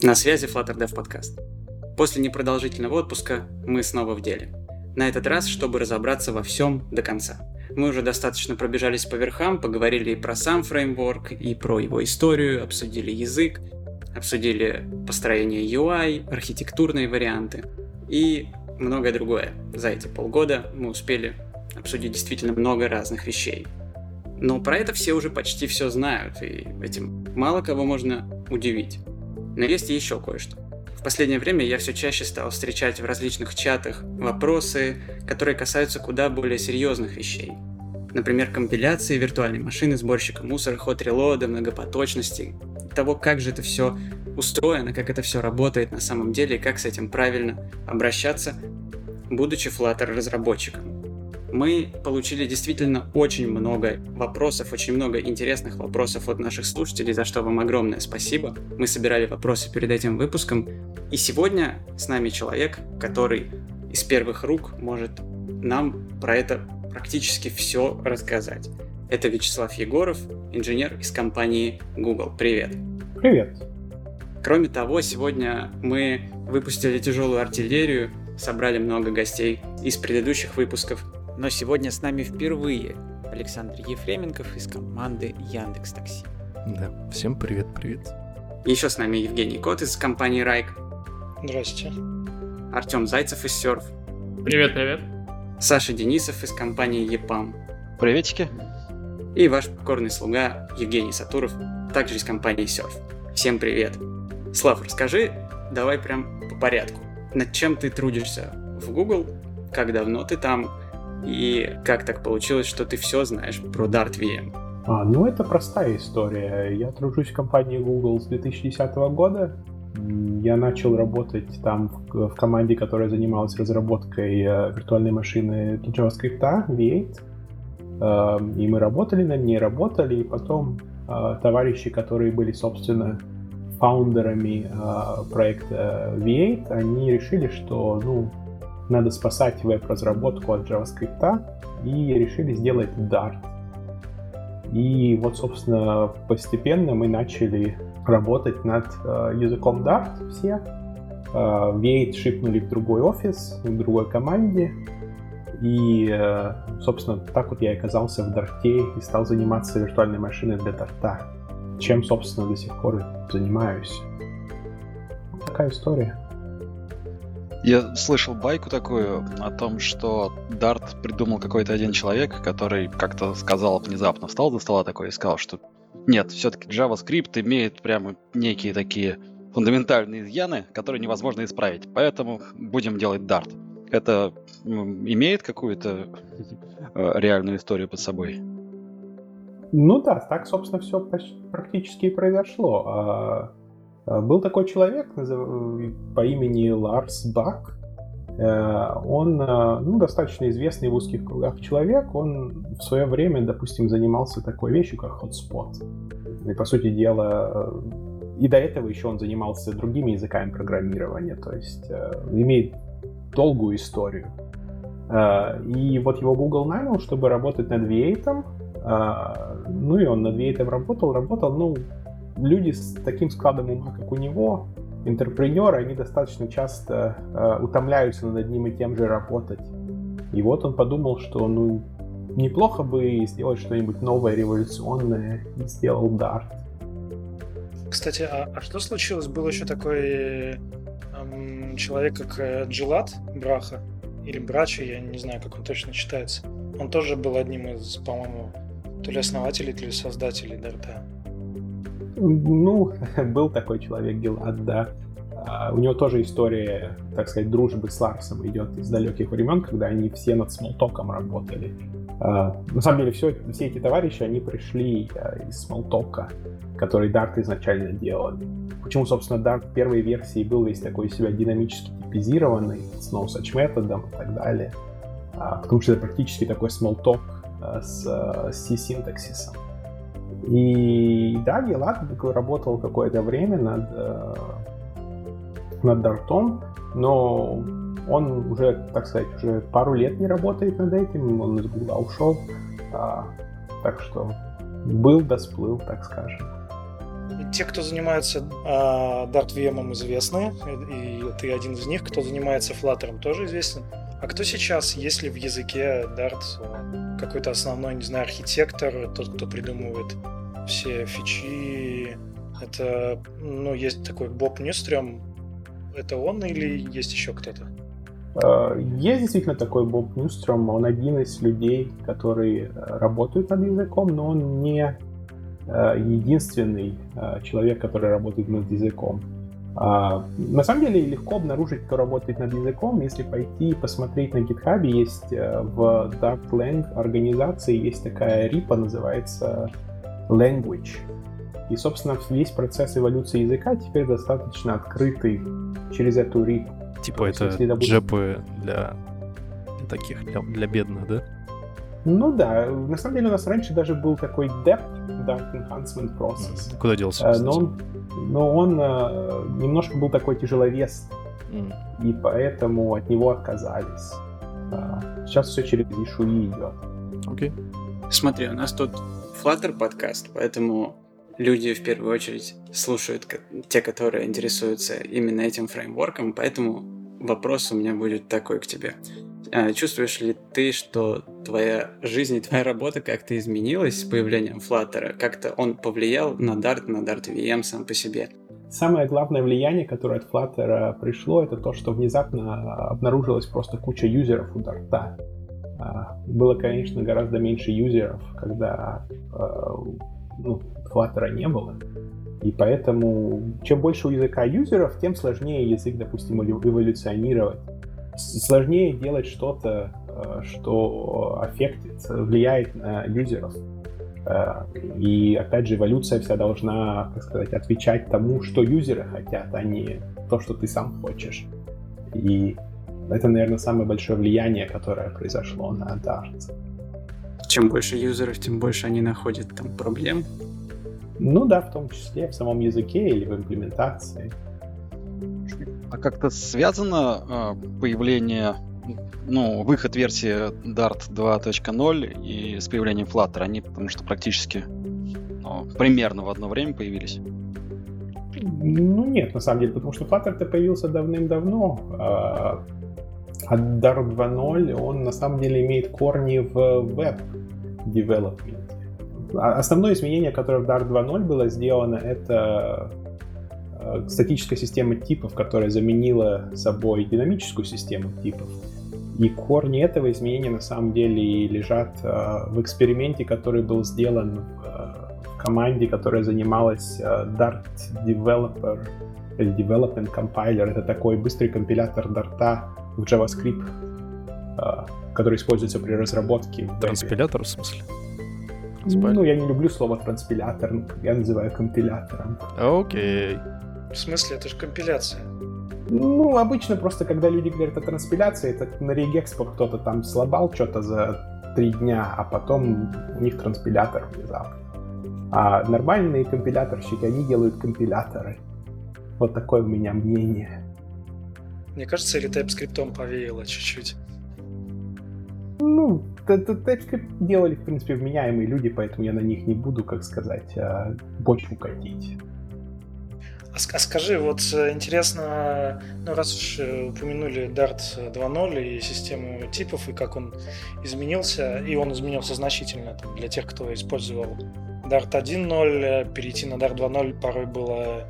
На связи Flutter Dev Podcast. После непродолжительного отпуска мы снова в деле. На этот раз, чтобы разобраться во всем до конца. Мы уже достаточно пробежались по верхам, поговорили и про сам фреймворк, и про его историю, обсудили язык, обсудили построение UI, архитектурные варианты и многое другое. За эти полгода мы успели обсудить действительно много разных вещей. Но про это все уже почти все знают, и этим мало кого можно удивить. Но есть еще кое-что. В последнее время я все чаще стал встречать в различных чатах вопросы, которые касаются куда более серьезных вещей. Например, компиляции виртуальной машины, сборщика мусора, ход релода, многопоточности, того, как же это все устроено, как это все работает на самом деле и как с этим правильно обращаться, будучи Flutter разработчиком мы получили действительно очень много вопросов, очень много интересных вопросов от наших слушателей, за что вам огромное спасибо. Мы собирали вопросы перед этим выпуском, и сегодня с нами человек, который из первых рук может нам про это практически все рассказать. Это Вячеслав Егоров, инженер из компании Google. Привет. Привет. Кроме того, сегодня мы выпустили тяжелую артиллерию, собрали много гостей из предыдущих выпусков, но сегодня с нами впервые Александр Ефременков из команды Яндекс Такси. Да, всем привет-привет. Еще с нами Евгений Кот из компании Райк. Здравствуйте. Артем Зайцев из Серф. Привет-привет. Саша Денисов из компании ЕПАМ. Приветики. И ваш покорный слуга Евгений Сатуров, также из компании Серф. Всем привет. Слав, расскажи, давай прям по порядку. Над чем ты трудишься в Google, как давно ты там, и как так получилось, что ты все знаешь про Dart VM? А, ну, это простая история. Я тружусь в компании Google с 2010 года. Я начал работать там в, в команде, которая занималась разработкой э, виртуальной машины JavaScript V8. Э, и мы работали над ней, работали, и потом э, товарищи, которые были, собственно, фаундерами э, проекта V8, они решили, что, ну, надо спасать веб-разработку от JavaScript и решили сделать Dart. И вот, собственно, постепенно мы начали работать над э, языком Dart все. Э, V8 шипнули в другой офис, в другой команде. И, э, собственно, так вот я оказался в Дарте и стал заниматься виртуальной машиной для Дарта. Чем, собственно, до сих пор занимаюсь. Такая история. Я слышал байку такую о том, что Дарт придумал какой-то один человек, который как-то сказал внезапно, встал за стола такой и сказал, что нет, все-таки JavaScript имеет прямо некие такие фундаментальные изъяны, которые невозможно исправить. Поэтому будем делать Dart. Это имеет какую-то э, реальную историю под собой? Ну да, так, собственно, все практически и произошло. Э, был такой человек по имени Ларс Бак. Э, он э, ну, достаточно известный в узких кругах человек. Он в свое время, допустим, занимался такой вещью, как Hotspot. И, по сути дела, и до этого еще он занимался другими языками программирования. То есть имеет долгую историю. И вот его Google нанял, чтобы работать над V8. Ну и он над V8 работал, работал, ну, люди с таким складом ума, как у него, интерпренеры, они достаточно часто э, утомляются над одним и тем же работать. И вот он подумал, что ну неплохо бы сделать что-нибудь новое, революционное, и сделал Dart. Кстати, а, а что случилось? Был еще такой эм, человек, как э, Джилат Браха, или Брача, я не знаю, как он точно читается. Он тоже был одним из, по-моему, то ли основателей, то ли создателей Дарта. Ну, был такой человек Гелад, да. Uh, у него тоже история, так сказать, дружбы с Ларсом идет из далеких времен, когда они все над смолтоком работали. Uh, на самом деле, все, все эти товарищи, они пришли uh, из смолтока, который Dart изначально делал. Почему, собственно, Dart первой версии был весь такой у себя динамически типизированный, с no-such методом и так далее. Потому что это практически такой смолток с C-синтаксисом. И да, Гелат работал какое-то время над, э, над Дартом, но он уже, так сказать, уже пару лет не работает над этим, он из Гугла ушел. А, так что был да сплыл, так скажем. те, кто занимается э, Dart VM, известны, и ты один из них, кто занимается Flutter, тоже известен. А кто сейчас, если в языке Dart какой-то основной, не знаю, архитектор, тот, кто придумывает все фичи, это, ну, есть такой Боб Ньюстрем, это он или есть еще кто-то? Э, есть действительно такой Боб Ньюстром, он один из людей, которые работают над языком, но он не э, единственный э, человек, который работает над языком. А, на самом деле легко обнаружить, кто работает над языком, если пойти посмотреть на GitHub, есть в Darklang организации есть такая рипа, называется Language. И, собственно, весь процесс эволюции языка теперь достаточно открытый через эту рипу. Типа это если, допустим... джепы для, для таких, для, для бедных, да? Ну да, на самом деле у нас раньше даже был такой Depth Dark Enhancement Process. Куда делся, кстати? Но он, но он э, немножко был такой тяжеловес, mm. и поэтому от него отказались. Сейчас все через Ишуи идет. Окей. Okay. Смотри, у нас тут Flutter подкаст, поэтому люди в первую очередь слушают те, которые интересуются именно этим фреймворком, поэтому вопрос у меня будет такой к тебе. А, чувствуешь ли ты, что твоя жизнь и твоя работа как-то изменилась с появлением Flutter? Как-то он повлиял на Dart, на Dart VM сам по себе? Самое главное влияние, которое от Flutter пришло, это то, что внезапно обнаружилась просто куча юзеров у Dart. А, было, конечно, гораздо меньше юзеров, когда а, ну, Flutter не было. И поэтому, чем больше у языка юзеров, тем сложнее язык, допустим, эволюционировать. Сложнее делать что-то, э, что аффектит, влияет на юзеров. И опять же, эволюция вся должна, как сказать, отвечать тому, что юзеры хотят, а не то, что ты сам хочешь. И это, наверное, самое большое влияние, которое произошло на Dart. Чем больше юзеров, тем больше они находят там проблем, ну да, в том числе в самом языке или в имплементации. А как-то связано э, появление, ну, выход версии Dart 2.0 и с появлением Flutter? Они потому что практически ну, примерно в одно время появились. Ну нет, на самом деле, потому что Flutter-то появился давным-давно, а, а Dart 2.0, он на самом деле имеет корни в веб-девелопменте. А, основное изменение, которое в Dart 2.0 было сделано, это э, статическая система типов, которая заменила собой динамическую систему типов. И корни этого изменения на самом деле лежат э, в эксперименте, который был сделан в э, команде, которая занималась Dart Developer или Development Compiler. Это такой быстрый компилятор Dart в JavaScript, который используется при разработке. Транспилятор в смысле? Спали. Ну, я не люблю слово транспилятор, я называю компилятором. Окей. В смысле, это же компиляция. Ну, обычно просто, когда люди говорят о транспиляции, это на регэкспо кто-то там слабал что-то за три дня, а потом у них транспилятор внезапно. А нормальные компиляторщики, они делают компиляторы. Вот такое у меня мнение. Мне кажется, или TypeScript повеяло чуть-чуть. Ну, TypeScript делали, в принципе, вменяемые люди, поэтому я на них не буду, как сказать, а, бочку катить. А, а скажи, вот э, интересно, ну раз уж э, упомянули Dart 2.0 и систему типов, и как он изменился, и он изменился значительно там, для тех, кто использовал Dart 1.0, э, перейти на Dart 2.0 порой было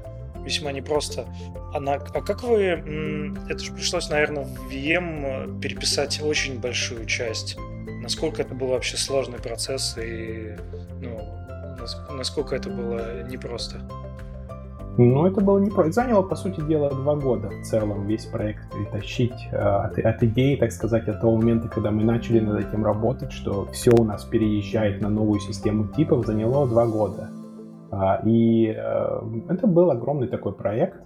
весьма непросто. А, на, а как вы... Это же пришлось, наверное, в VM переписать очень большую часть насколько это был вообще сложный процесс и ну, насколько это было непросто? Ну, это было непросто. Заняло, по сути дела, два года в целом весь проект притащить э, от, от идеи, так сказать, от того момента, когда мы начали над этим работать, что все у нас переезжает на новую систему типов, заняло два года. А, и э, это был огромный такой проект.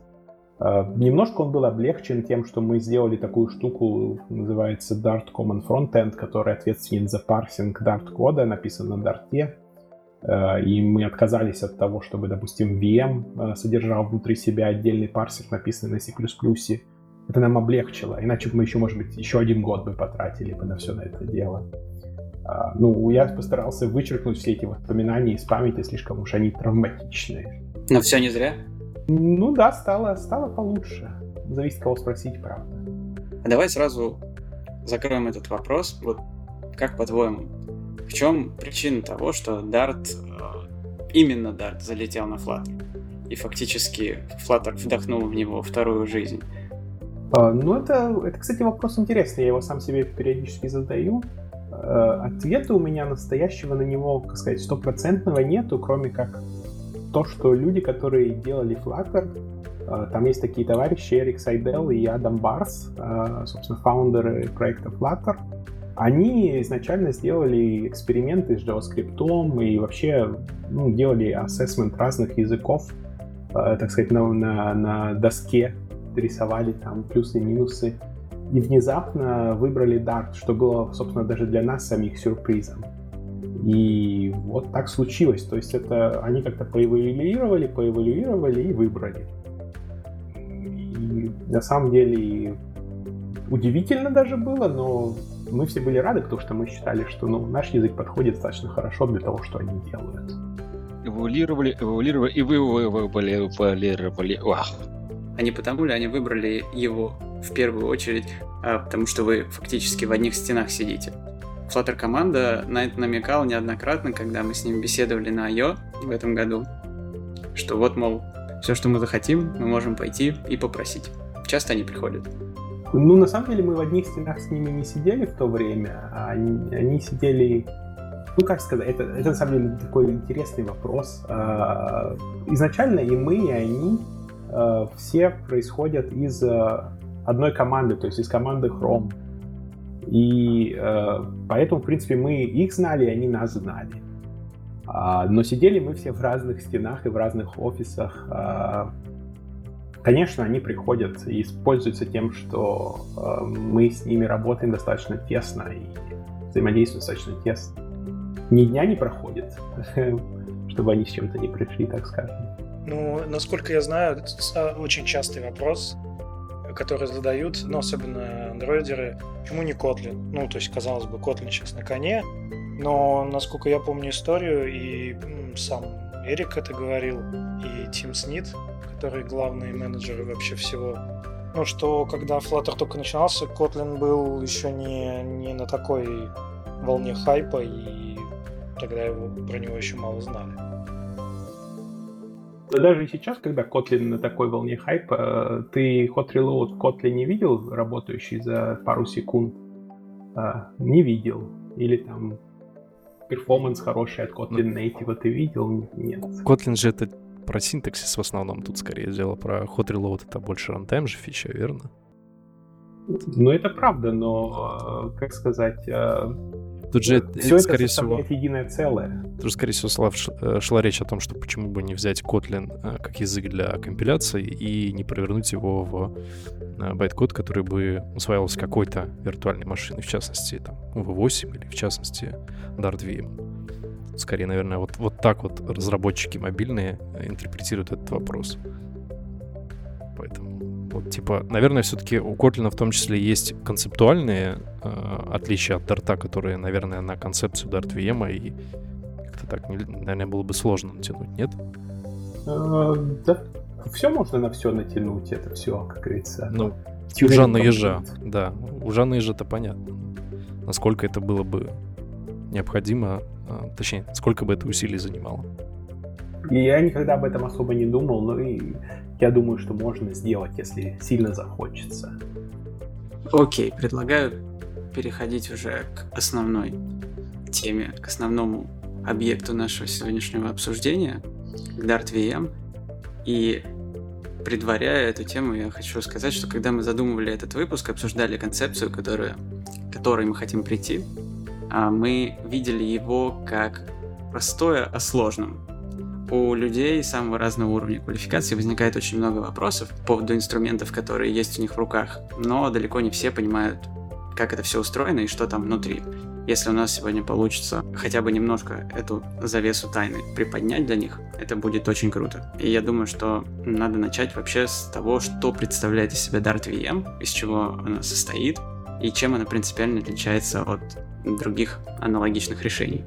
А, немножко он был облегчен тем, что мы сделали такую штуку, называется Dart Common Frontend, который ответственен за парсинг Dart кода, написан на Dart. А, и мы отказались от того, чтобы, допустим, VM содержал внутри себя отдельный парсинг, написанный на C++. Это нам облегчило, иначе мы еще, может быть, еще один год бы потратили бы на все на это дело. Ну, я постарался вычеркнуть все эти воспоминания из памяти, слишком уж они травматичные. Но все не зря. Ну да, стало, стало получше. Зависит, кого спросить, правда. А давай сразу закроем этот вопрос. Вот как по-твоему, в чем причина того, что Dart, э, именно Dart залетел на Flutter? И фактически Flutter вдохнул в него вторую жизнь. А, ну, это, это, кстати, вопрос интересный. Я его сам себе периодически задаю. Э, ответа у меня настоящего на него, как сказать, стопроцентного нету, кроме как то, что люди, которые делали Flutter, э, там есть такие товарищи, Эрик Сайдел и Адам Барс, э, собственно, фаундеры проекта Flutter, они изначально сделали эксперименты с JavaScript и вообще ну, делали ассессмент разных языков, так сказать, на, на, на доске, рисовали там плюсы и минусы, и внезапно выбрали Dart, что было, собственно, даже для нас самих сюрпризом. И вот так случилось. То есть это они как-то поэволюировали, поэволюировали и выбрали. И на самом деле удивительно даже было, но мы все были рады, потому что мы считали, что ну, наш язык подходит достаточно хорошо для того, что они делают. Эволюировали, эволюировали, и вы эволюировали. А не потому ли они выбрали его в первую очередь, а потому что вы фактически в одних стенах сидите? Flutter команда на это намекала неоднократно, когда мы с ним беседовали на I.O. в этом году, что вот, мол, все, что мы захотим, мы можем пойти и попросить. Часто они приходят. Ну, на самом деле, мы в одних стенах с ними не сидели в то время, а они, они сидели... Ну, как сказать, это, это на самом деле такой интересный вопрос. А, изначально и мы, и они а, все происходят из одной команды, то есть из команды Chrome. И э, поэтому, в принципе, мы их знали, и они нас знали. А, но сидели мы все в разных стенах и в разных офисах. А, конечно, они приходят и используются тем, что э, мы с ними работаем достаточно тесно и взаимодействуем достаточно тесно. Ни дня не проходит, чтобы они с чем-то не пришли, так скажем. Ну, насколько я знаю, это очень частый вопрос которые задают, ну, особенно андроидеры, почему не Kotlin? Ну, то есть, казалось бы, Kotlin сейчас на коне, но, насколько я помню историю, и сам Эрик это говорил, и Тим Снит, который главный менеджер вообще всего, ну, что когда Flutter только начинался, Kotlin был еще не, не на такой волне хайпа, и тогда его, про него еще мало знали. Даже сейчас, когда Kotlin на такой волне хайпа, ты Hot Reload Kotlin не видел, работающий за пару секунд? А, не видел. Или там performance хороший от Kotlin Native ты видел? Нет. Kotlin же это про синтаксис в основном тут скорее дело. Про Hot Reload это больше runtime же фича, верно? Ну, это правда, но, а, как сказать, а, Тут же, Все скорее это всего, единое целое. Тут же, скорее всего, шла, э, шла речь о том, что почему бы не взять Kotlin э, как язык для компиляции и не провернуть его в э, байткод, который бы усваивался какой-то виртуальной машиной, в частности, там, V8 или, в частности, Dart VM. Скорее, наверное, вот, вот так вот разработчики мобильные интерпретируют этот вопрос. Вот, типа, наверное, все-таки у Kotlin в том числе есть концептуальные э, отличия от Dart, которые, наверное, на концепцию Dart VM, и как-то так, наверное, было бы сложно натянуть, нет? Э, да, все можно на все натянуть, это все, как говорится. Ну, у Жанна Ежа, да, у Жанна Ежа-то понятно. Насколько это было бы необходимо, э, точнее, сколько бы это усилий занимало. Я никогда об этом особо не думал, но и я думаю, что можно сделать, если сильно захочется. Окей, предлагаю переходить уже к основной теме, к основному объекту нашего сегодняшнего обсуждения, к Dart VM. И предваряя эту тему, я хочу сказать, что когда мы задумывали этот выпуск, обсуждали концепцию, которую, к которой мы хотим прийти, а мы видели его как простое о сложном у людей самого разного уровня квалификации возникает очень много вопросов по поводу инструментов, которые есть у них в руках, но далеко не все понимают, как это все устроено и что там внутри. Если у нас сегодня получится хотя бы немножко эту завесу тайны приподнять для них, это будет очень круто. И я думаю, что надо начать вообще с того, что представляет из себя Dart VM, из чего она состоит и чем она принципиально отличается от других аналогичных решений.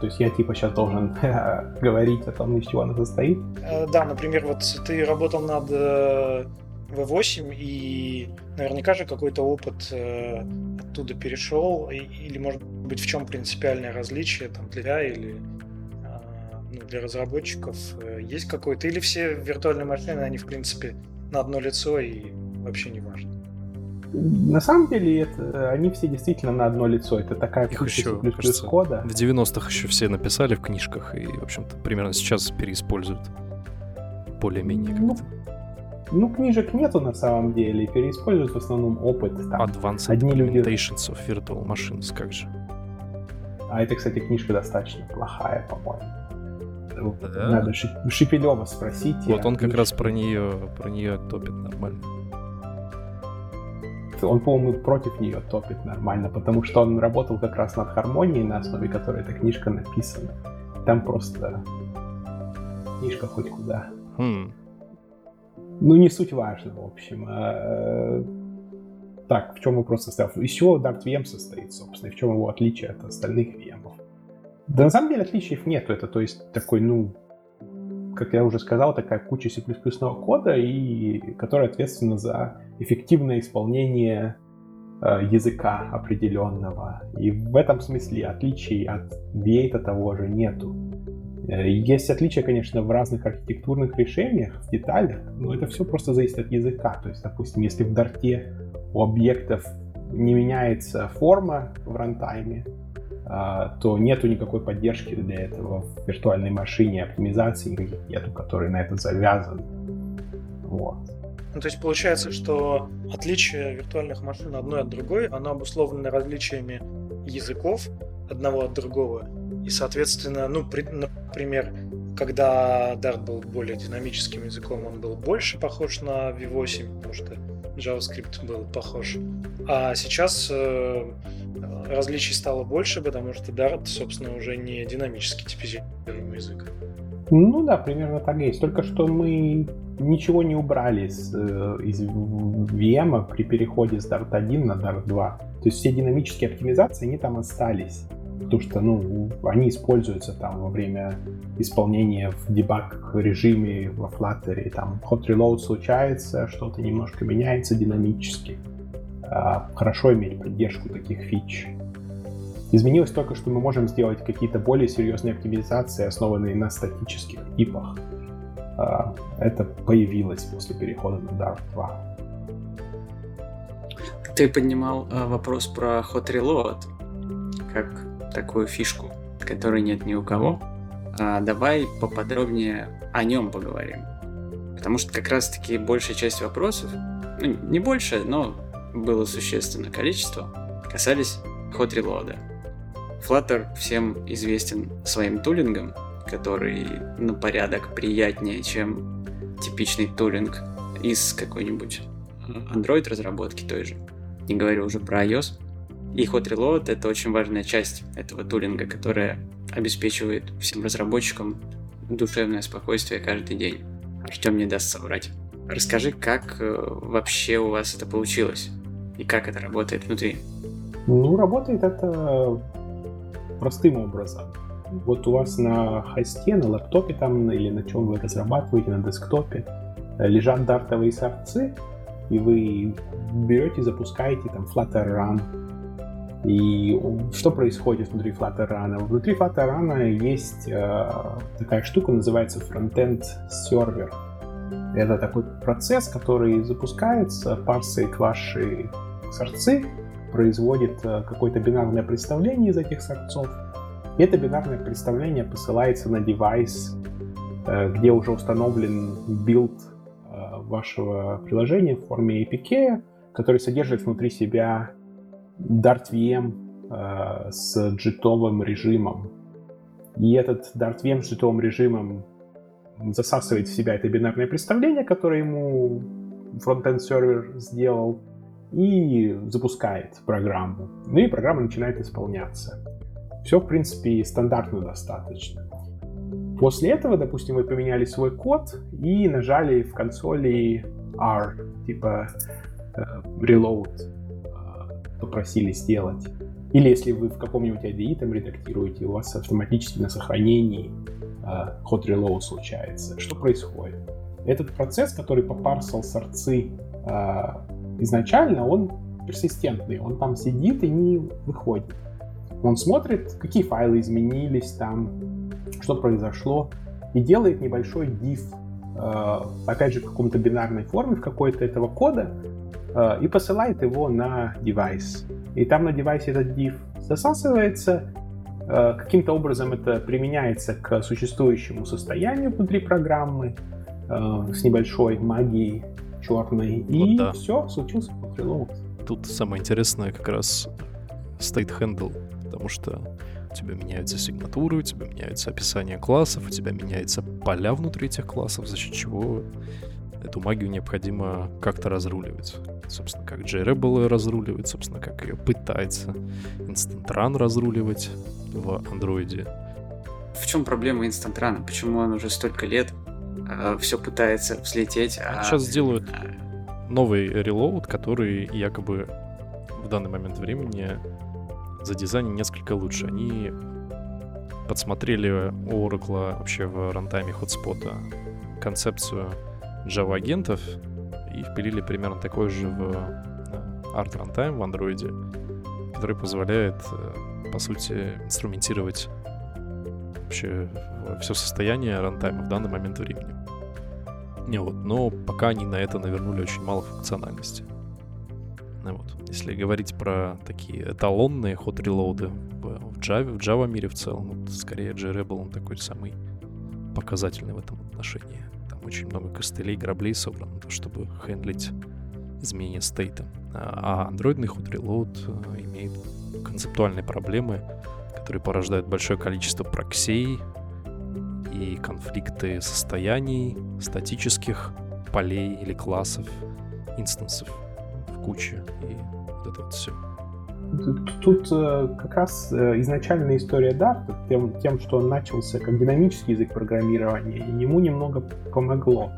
То есть я типа сейчас должен говорить о том, из чего она состоит. Э, да, например, вот ты работал над э, V8, и наверняка же какой-то опыт э, оттуда перешел, или, может быть, в чем принципиальное различие там, для или ну, для разработчиков? Есть какой-то? Или все виртуальные машины, они, в принципе, на одно лицо и вообще не важно? На самом деле, это, они все действительно на одно лицо. Это такая Их еще, плюс, кажется, плюс кода. В 90-х еще все написали в книжках и, в общем-то, примерно сейчас переиспользуют. Более-менее ну, ну, книжек нету на самом деле. Переиспользуют в основном опыт. Там. Advanced Одни люди... of Virtual Machines, как же. А это, кстати, книжка достаточно плохая, по-моему. Да? Надо Шипилева спросить. Вот он как раз про нее, про нее топит нормально он, по-моему, против нее топит нормально, потому что он работал как раз над гармонией, на основе которой эта книжка написана. Там просто книжка хоть куда. Хм. Ну, не суть важно, в общем. А, э, так, в чем вопрос состоит? Из чего Dart VM состоит, собственно, и в чем его отличие от остальных VM? Да на самом деле отличий нету. Это, то есть, такой, ну, как я уже сказал, такая куча C++ кода, и которая ответственна за эффективное исполнение э, языка определенного. И в этом смысле отличий от V8 того же нету. Э, есть отличия, конечно, в разных архитектурных решениях, в деталях, но это все просто зависит от языка. То есть, допустим, если в Дарте у объектов не меняется форма в рантайме, то нету никакой поддержки для этого в виртуальной машине, оптимизации никаких нету, которые на это завязаны. Вот. Ну, то есть получается, что отличие виртуальных машин одной от другой, оно обусловлено различиями языков одного от другого. И, соответственно, ну, при, например, когда Dart был более динамическим языком, он был больше похож на V8, потому что JavaScript был похож. А сейчас э, различий стало больше, потому что Dart, собственно, уже не динамически типизируемый язык. Ну да, примерно так и есть. Только что мы ничего не убрали с, э, из VM при переходе с Dart 1 на Dart 2. То есть все динамические оптимизации, они там остались. Потому что, ну, они используются там во время исполнения в дебаг режиме во Flutter. Там hot reload случается, что-то немножко меняется динамически. А, хорошо иметь поддержку таких фич. Изменилось только, что мы можем сделать какие-то более серьезные оптимизации, основанные на статических типах. А, это появилось после перехода на Dart 2. Ты поднимал а, вопрос про Hot Reload, как такую фишку, которой нет ни у кого. А, давай поподробнее о нем поговорим. Потому что как раз-таки большая часть вопросов, ну не больше, но было существенное количество, касались Hot Reload. Flutter всем известен своим тулингом, который на порядок приятнее, чем типичный тулинг из какой-нибудь Android разработки той же. Не говорю уже про iOS. И Hot Reload — это очень важная часть этого тулинга, которая обеспечивает всем разработчикам душевное спокойствие каждый день. Артем не даст соврать. Расскажи, как э, вообще у вас это получилось и как это работает внутри? Ну, работает это простым образом. Вот у вас на хосте, на лаптопе там или на чем вы разрабатываете, на десктопе, э, лежат дартовые сорцы, и вы берете, запускаете там Flutter Run. И что происходит внутри Flutter Run? Внутри Flutter Run есть э, такая штука, называется Frontend Server. Это такой процесс, который запускается, парсит ваши сорцы, производит э, какое-то бинарное представление из этих сорцов. И это бинарное представление посылается на девайс, э, где уже установлен build э, вашего приложения в форме APK, который содержит внутри себя Dart VM с джитовым режимом. И этот Dart VM с джитовым режимом засасывает в себя это бинарное представление, которое ему фронтенд сервер сделал, и запускает программу. Ну и программа начинает исполняться. Все, в принципе, стандартно достаточно. После этого, допустим, вы поменяли свой код и нажали в консоли R, типа э, reload, э, попросили сделать. Или если вы в каком-нибудь IDE там редактируете, у вас автоматически на сохранении э, hot reload случается. Что происходит? Этот процесс, который попарсил сорцы э, изначально, он персистентный. Он там сидит и не выходит. Он смотрит, какие файлы изменились там, что произошло, и делает небольшой diff, э, опять же, в каком-то бинарной форме, в какой-то этого кода, и посылает его на девайс. И там на девайсе этот diff засасывается, э, каким-то образом это применяется к существующему состоянию внутри программы с небольшой магией черной, вот и да. все, случился reload. Тут самое интересное как раз state handle, потому что у тебя меняются сигнатуры, у тебя меняются описания классов, у тебя меняются поля внутри этих классов, за счет чего эту магию необходимо как-то разруливать. Собственно, как JRebel разруливает, собственно, как ее пытается Instant Run разруливать в андроиде. В чем проблема Instant Run? Почему он уже столько лет э, все пытается взлететь? А... Сейчас сделают а. новый релоуд, который якобы в данный момент времени за дизайн несколько лучше. Они подсмотрели у Oracle вообще в рантайме хотспота концепцию Java агентов и впилили примерно такой же в э, Art Runtime в Android, который позволяет, э, по сути, инструментировать вообще все состояние рантайма в данный момент времени. Не вот, но пока они на это навернули очень мало функциональности. Ну вот. Если говорить про такие эталонные ход релоуды в Java, в Java мире в целом, вот скорее JRebel он такой самый показательный в этом отношении. Очень много костылей, граблей собрано, чтобы хендлить изменение стейта. А андроидный ход reload э, имеет концептуальные проблемы, которые порождают большое количество проксей и конфликты состояний, статических полей или классов, инстансов куча, и вот это вот все. Тут э, как раз э, изначальная история Dart тем, тем, что он начался как динамический язык программирования, ему немного помогло.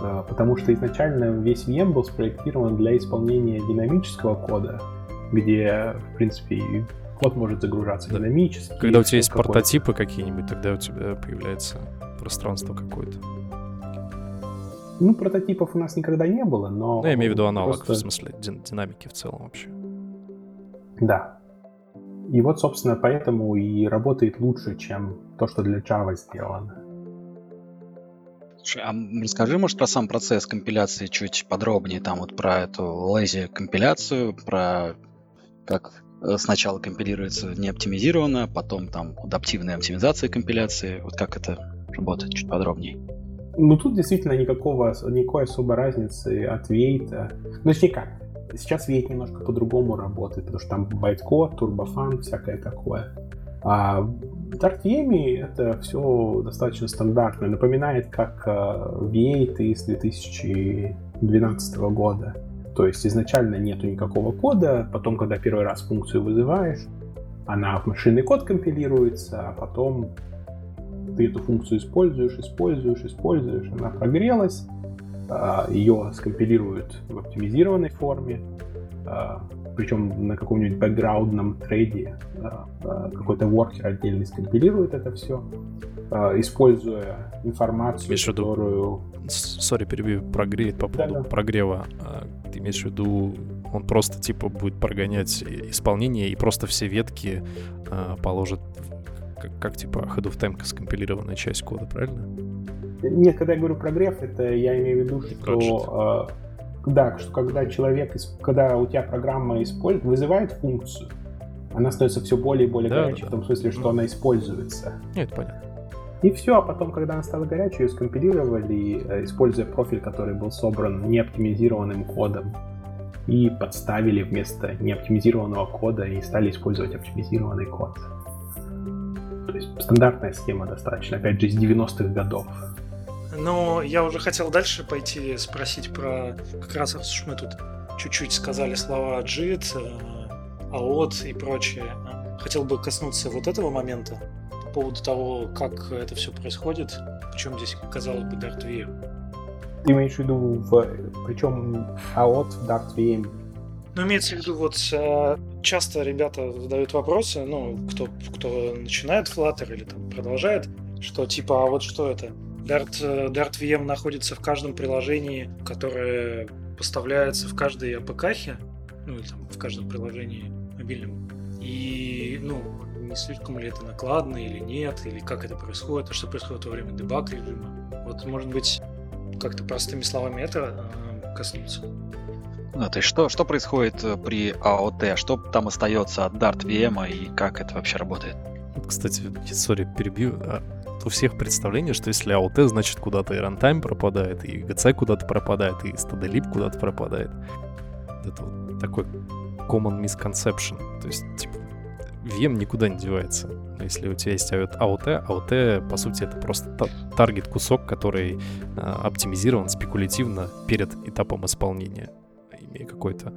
Э, потому что изначально весь VM был спроектирован для исполнения динамического кода, где, в принципе, код может загружаться да. динамически. Когда у тебя есть прототипы какие-нибудь, тогда у тебя появляется пространство какое-то. Ну, прототипов у нас никогда не было, но... Ну, я имею в виду аналог, просто... в смысле дин- динамики в целом вообще. Да. И вот, собственно, поэтому и работает лучше, чем то, что для Java сделано. Слушай, а расскажи, может, про сам процесс компиляции чуть подробнее, там вот про эту lazy компиляцию, про как э, сначала компилируется неоптимизированно, потом там адаптивная оптимизация компиляции, вот как это работает, чуть подробнее. Ну, тут действительно никакого, никакой особой разницы от Вейта. Ну, точнее как, сейчас Вейт немножко по-другому работает, потому что там байткод, турбофан, всякое такое. А в DartVM это все достаточно стандартно. Напоминает, как V8 из 2012 года. То есть изначально нету никакого кода, потом, когда первый раз функцию вызываешь, она в машинный код компилируется, а потом ты эту функцию используешь, используешь, используешь, она прогрелась, ее скомпилируют в оптимизированной форме, а, причем на каком-нибудь бэкграундном трейде а, какой-то воркер отдельный скомпилирует это все, используя информацию, имеешь которую... Сори, перебью, прогреет по поводу да, да. прогрева. Ты имеешь в виду, он просто типа будет прогонять исполнение и просто все ветки положит как, как типа Head of Time скомпилированная часть кода, правильно? Нет, когда я говорю прогрев, это я имею в виду, что э, да, что когда человек, когда у тебя программа использует, вызывает функцию, она становится все более и более да, горячей, да, в том смысле, что она используется. Нет, понятно. И все, а потом, когда она стала горячей, ее скомпилировали, э, используя профиль, который был собран неоптимизированным кодом, и подставили вместо неоптимизированного кода и стали использовать оптимизированный код. То есть стандартная схема достаточно, опять же, из 90-х годов. Но я уже хотел дальше пойти спросить про... Как раз раз мы тут чуть-чуть сказали слова AOT э, и прочее. Хотел бы коснуться вот этого момента по поводу того, как это все происходит, причем здесь, казалось бы, Dart VM. Ты имеешь в виду, в, причем AOT в Dart VM Ну, имеется в виду, вот э, часто ребята задают вопросы, ну, кто, кто начинает Flutter или там продолжает, что типа, а вот что это? Dart, Dart VM находится в каждом приложении, которое поставляется в каждой APK, ну или там в каждом приложении мобильном. И, ну, не слишком ли это накладно или нет, или как это происходит, а что происходит во время дебаг режима. Вот, может быть, как-то простыми словами это э, коснуться. Ну, то есть что, что происходит э, при AOT? Что там остается от Dart VM и как это вообще работает? Кстати, сори, перебью. У всех представление, что если AOT, значит куда-то и runtime пропадает, и GC куда-то пропадает, и stdlib куда-то пропадает. Это вот такой common misconception. То есть, типа, VM никуда не девается. Если у тебя есть AOT, AOT, по сути, это просто таргет-кусок, который э, оптимизирован спекулятивно перед этапом исполнения, имея какой-то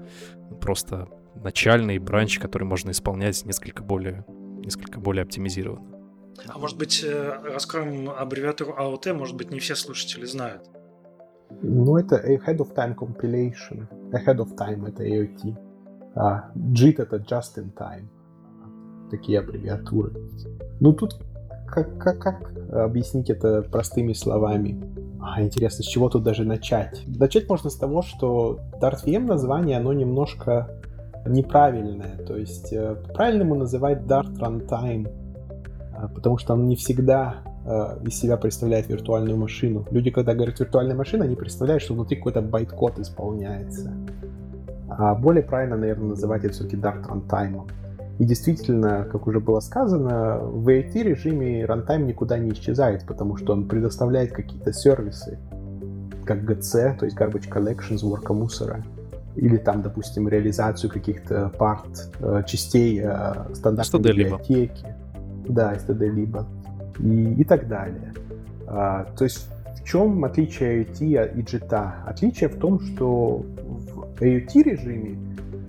просто начальный бранч, который можно исполнять несколько более, несколько более оптимизированно. А может быть, э, раскроем аббревиатуру AOT, может быть, не все слушатели знают. Ну, это Ahead of Time Compilation. Ahead of Time — это AOT. А JIT — это Just in Time. Такие аббревиатуры. Ну, тут как, как, как объяснить это простыми словами? А, интересно, с чего тут даже начать? Начать можно с того, что Dart VM название, оно немножко неправильное. То есть э, по-правильному называть Dart Runtime потому что он не всегда а, из себя представляет виртуальную машину. Люди, когда говорят виртуальная машина, они представляют, что внутри какой-то байт-код исполняется. А более правильно, наверное, называть это все-таки Dart Runtime. И действительно, как уже было сказано, в AT режиме runtime никуда не исчезает, потому что он предоставляет какие-то сервисы, как GC, то есть Garbage Collection, сборка мусора, или там, допустим, реализацию каких-то парт, э, частей э, стандартной библиотеки да, STD либо, и, и так далее. А, то есть в чем отличие IoT и JIT? Отличие в том, что в IoT режиме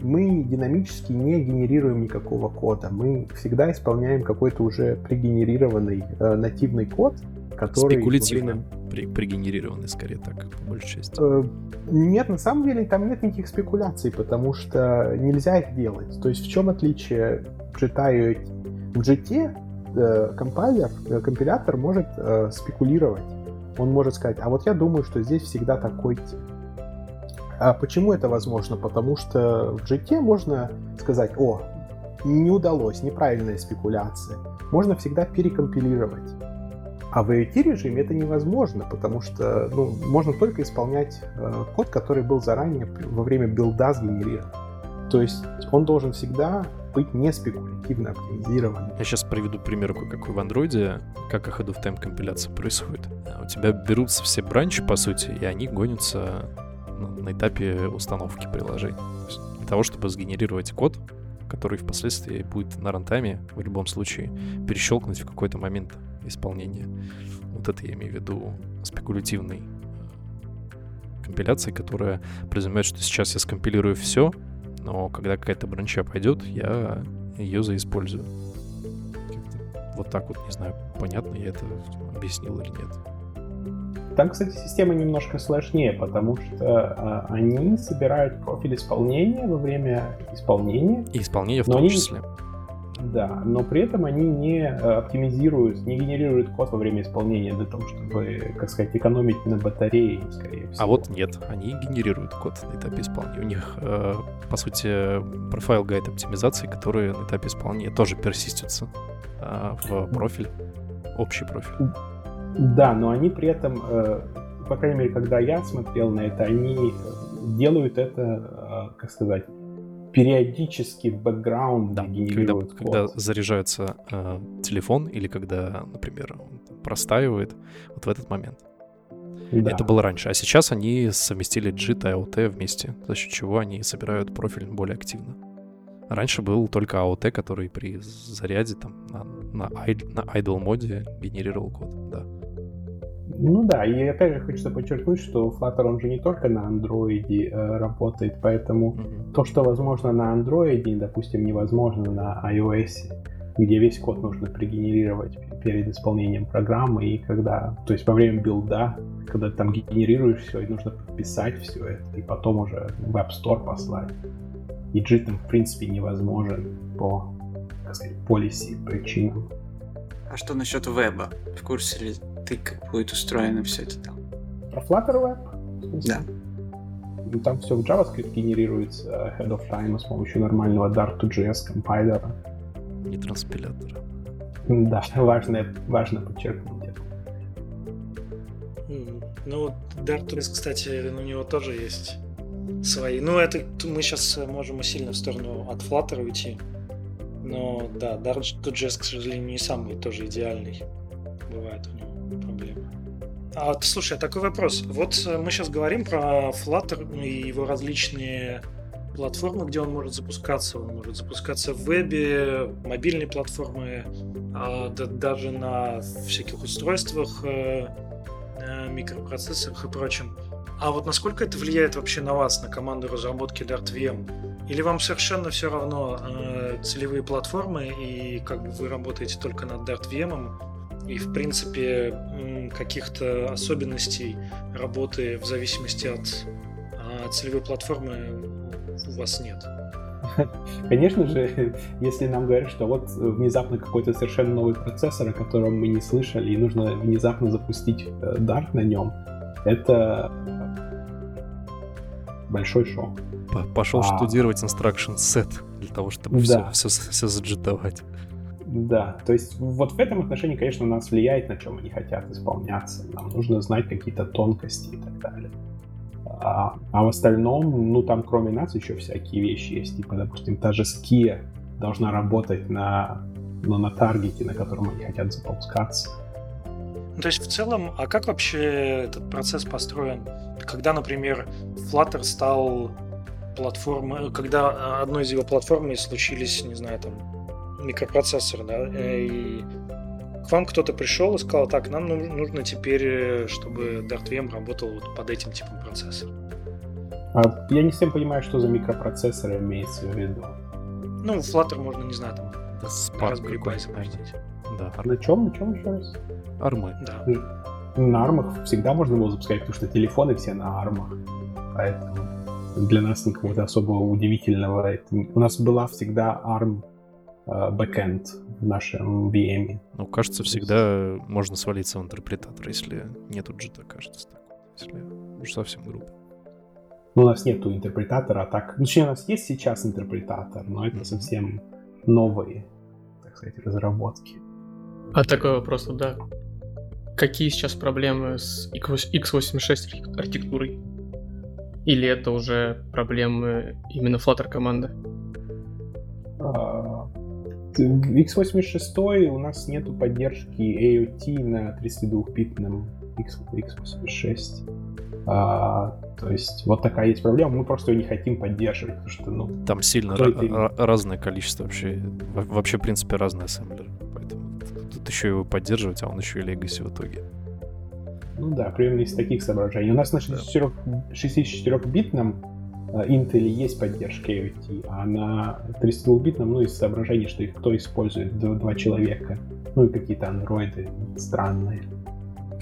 мы динамически не генерируем никакого кода. Мы всегда исполняем какой-то уже пригенерированный э, нативный код, который... Спекулятивно время... при, пригенерированный, скорее так, по большей части. Э, нет, на самом деле там нет никаких спекуляций, потому что нельзя их делать. То есть в чем отличие JIT и IoT? В JIT компайлер, э, компилятор может э, спекулировать. Он может сказать, а вот я думаю, что здесь всегда такой тип. А почему это возможно? Потому что в JT можно сказать, о, не удалось, неправильная спекуляция. Можно всегда перекомпилировать. А в IoT режиме это невозможно, потому что ну, можно только исполнять э, код, который был заранее во время билда сгенерирован. То есть он должен всегда быть не спекулятивно оптимизированным. Я сейчас приведу пример, какой в андроиде, как ahead of time компиляция происходит. У тебя берутся все бранчи, по сути, и они гонятся на этапе установки приложения. Для того, чтобы сгенерировать код, который впоследствии будет на рантайме в любом случае перещелкнуть в какой-то момент исполнения. Вот это я имею в виду спекулятивной э, компиляции, которая предполагает, что сейчас я скомпилирую все, но когда какая-то бранча пойдет, я ее заиспользую. Вот так вот, не знаю, понятно я это объяснил или нет. Там, кстати, система немножко сложнее, потому что а, они собирают профиль исполнения во время исполнения. И исполнение в том они... числе. Да, но при этом они не э, оптимизируют, не генерируют код во время исполнения для того, чтобы, как сказать, экономить на батарее, скорее всего. А вот нет, они генерируют код на этапе исполнения. У них, э, по сути, профайл гайд оптимизации, которые на этапе исполнения тоже персистятся э, в профиль, общий профиль. Да, но они при этом, по крайней мере, когда я смотрел на это, они делают это, как сказать, периодически в бэкграунде да, когда, когда заряжается э, телефон или когда, например, простаивает, вот в этот момент. Да. Это было раньше. А сейчас они совместили JIT и AOT вместе, за счет чего они собирают профиль более активно. Раньше был только AOT, который при заряде там на, на, на idle моде генерировал код, да. Ну да, и опять же хочется подчеркнуть, что Flutter он же не только на Android э, работает, поэтому mm-hmm. то, что возможно на Android, допустим, невозможно на iOS, где весь код нужно пригенерировать перед исполнением программы, и когда, то есть во время билда, когда ты там генерируешь все, и нужно подписать все это, и потом уже в App Store послать. и JIT там в принципе невозможен по, так сказать, policy причинам. А что насчет веба? В курсе ли ты, как будет устроено все это там? Про Flutter Web? Да. Ну, там все в JavaScript генерируется ahead of time с помощью нормального Dart2JS компайлера. Не транспилятора. Да, важно, важно подчеркнуть это. Ну, вот Dart2JS, кстати, у него тоже есть свои. Ну, это мы сейчас можем сильно в сторону от Flutter уйти. Но да, Dart2JS, к сожалению, не самый тоже идеальный. Бывает у него. А слушай, а такой вопрос. Вот э, мы сейчас говорим про Flutter и его различные платформы, где он может запускаться. Он может запускаться в вебе, мобильные платформы, а, да, даже на всяких устройствах, э, э, микропроцессорах и прочем. А вот насколько это влияет вообще на вас, на команду разработки DartVM? Или вам совершенно все равно э, целевые платформы и как бы вы работаете только над DartVM, и в принципе каких-то особенностей работы в зависимости от э, целевой платформы у вас нет? Конечно же, если нам говорят, что вот внезапно какой-то совершенно новый процессор, о котором мы не слышали, и нужно внезапно запустить э, Dart на нем, это большой шок. Пошел а... штудировать instruction set для того, чтобы да. все, все, все заджитовать. Да, то есть вот в этом отношении, конечно, нас влияет, на чем они хотят исполняться. Нам нужно знать какие-то тонкости и так далее. А, а в остальном, ну там кроме нас еще всякие вещи есть. Типа, допустим, та же Skia должна работать на, ну, на таргете, на котором они хотят запускаться. То есть в целом, а как вообще этот процесс построен? Когда, например, Flutter стал платформой, когда одной из его платформ случились, не знаю, там, микропроцессор, да, и к вам кто-то пришел и сказал, так, нам нужно теперь, чтобы DartVM работал вот под этим типом процессора. А я не совсем понимаю, что за микропроцессоры имеется в виду. Ну, Flutter можно, не знаю, там, Spark Raspberry Pi запустить. Да. На чем, на чем еще раз? Армы. Да. На армах всегда можно было запускать, потому что телефоны все на армах. Поэтому для нас никого-то особо удивительного. У нас была всегда ARM э, бэкэнд в нашем VM. Ну, кажется, всегда можно свалиться в интерпретатор, если нету джита, кажется. Так. Если уж совсем грубо. Ну, у нас нету интерпретатора, а так... Ну, точнее, у нас есть сейчас интерпретатор, но это mm-hmm. совсем новые, так сказать, разработки. А такой вопрос, да. Какие сейчас проблемы с x86 архитектурой? Или это уже проблемы именно Flutter команды? А, x86 у нас нету поддержки AOT на 32-битном x86. А, то есть вот такая есть проблема, мы просто ее не хотим поддерживать, потому что, ну... Там сильно ra- разное количество вообще, вообще, в принципе, разные ассемблеры, поэтому тут еще его поддерживать, а он еще и Legacy в итоге. Ну да, примерно из таких соображений. У нас на 64-битном э, Intel есть поддержка AOT, а на 32-битном, ну, из соображений, что их кто использует, два, два человека, ну и какие-то андроиды странные.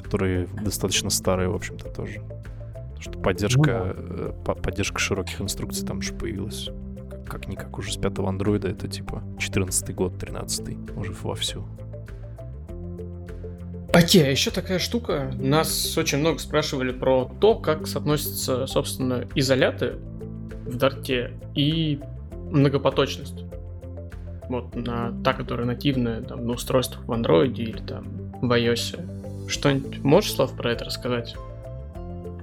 Которые достаточно старые, в общем-то, тоже. Потому что поддержка, ну, да. Э, поддержка широких инструкций там же появилась. Как-никак уже с пятого андроида, это типа 14 год, 13 уже вовсю. Окей, а еще такая штука. Нас очень много спрашивали про то, как соотносятся, собственно, изоляты в Дарте и многопоточность. Вот на та, которая нативная там, на устройствах в андроиде или там в iOS. Что-нибудь можешь, Слав, про это рассказать?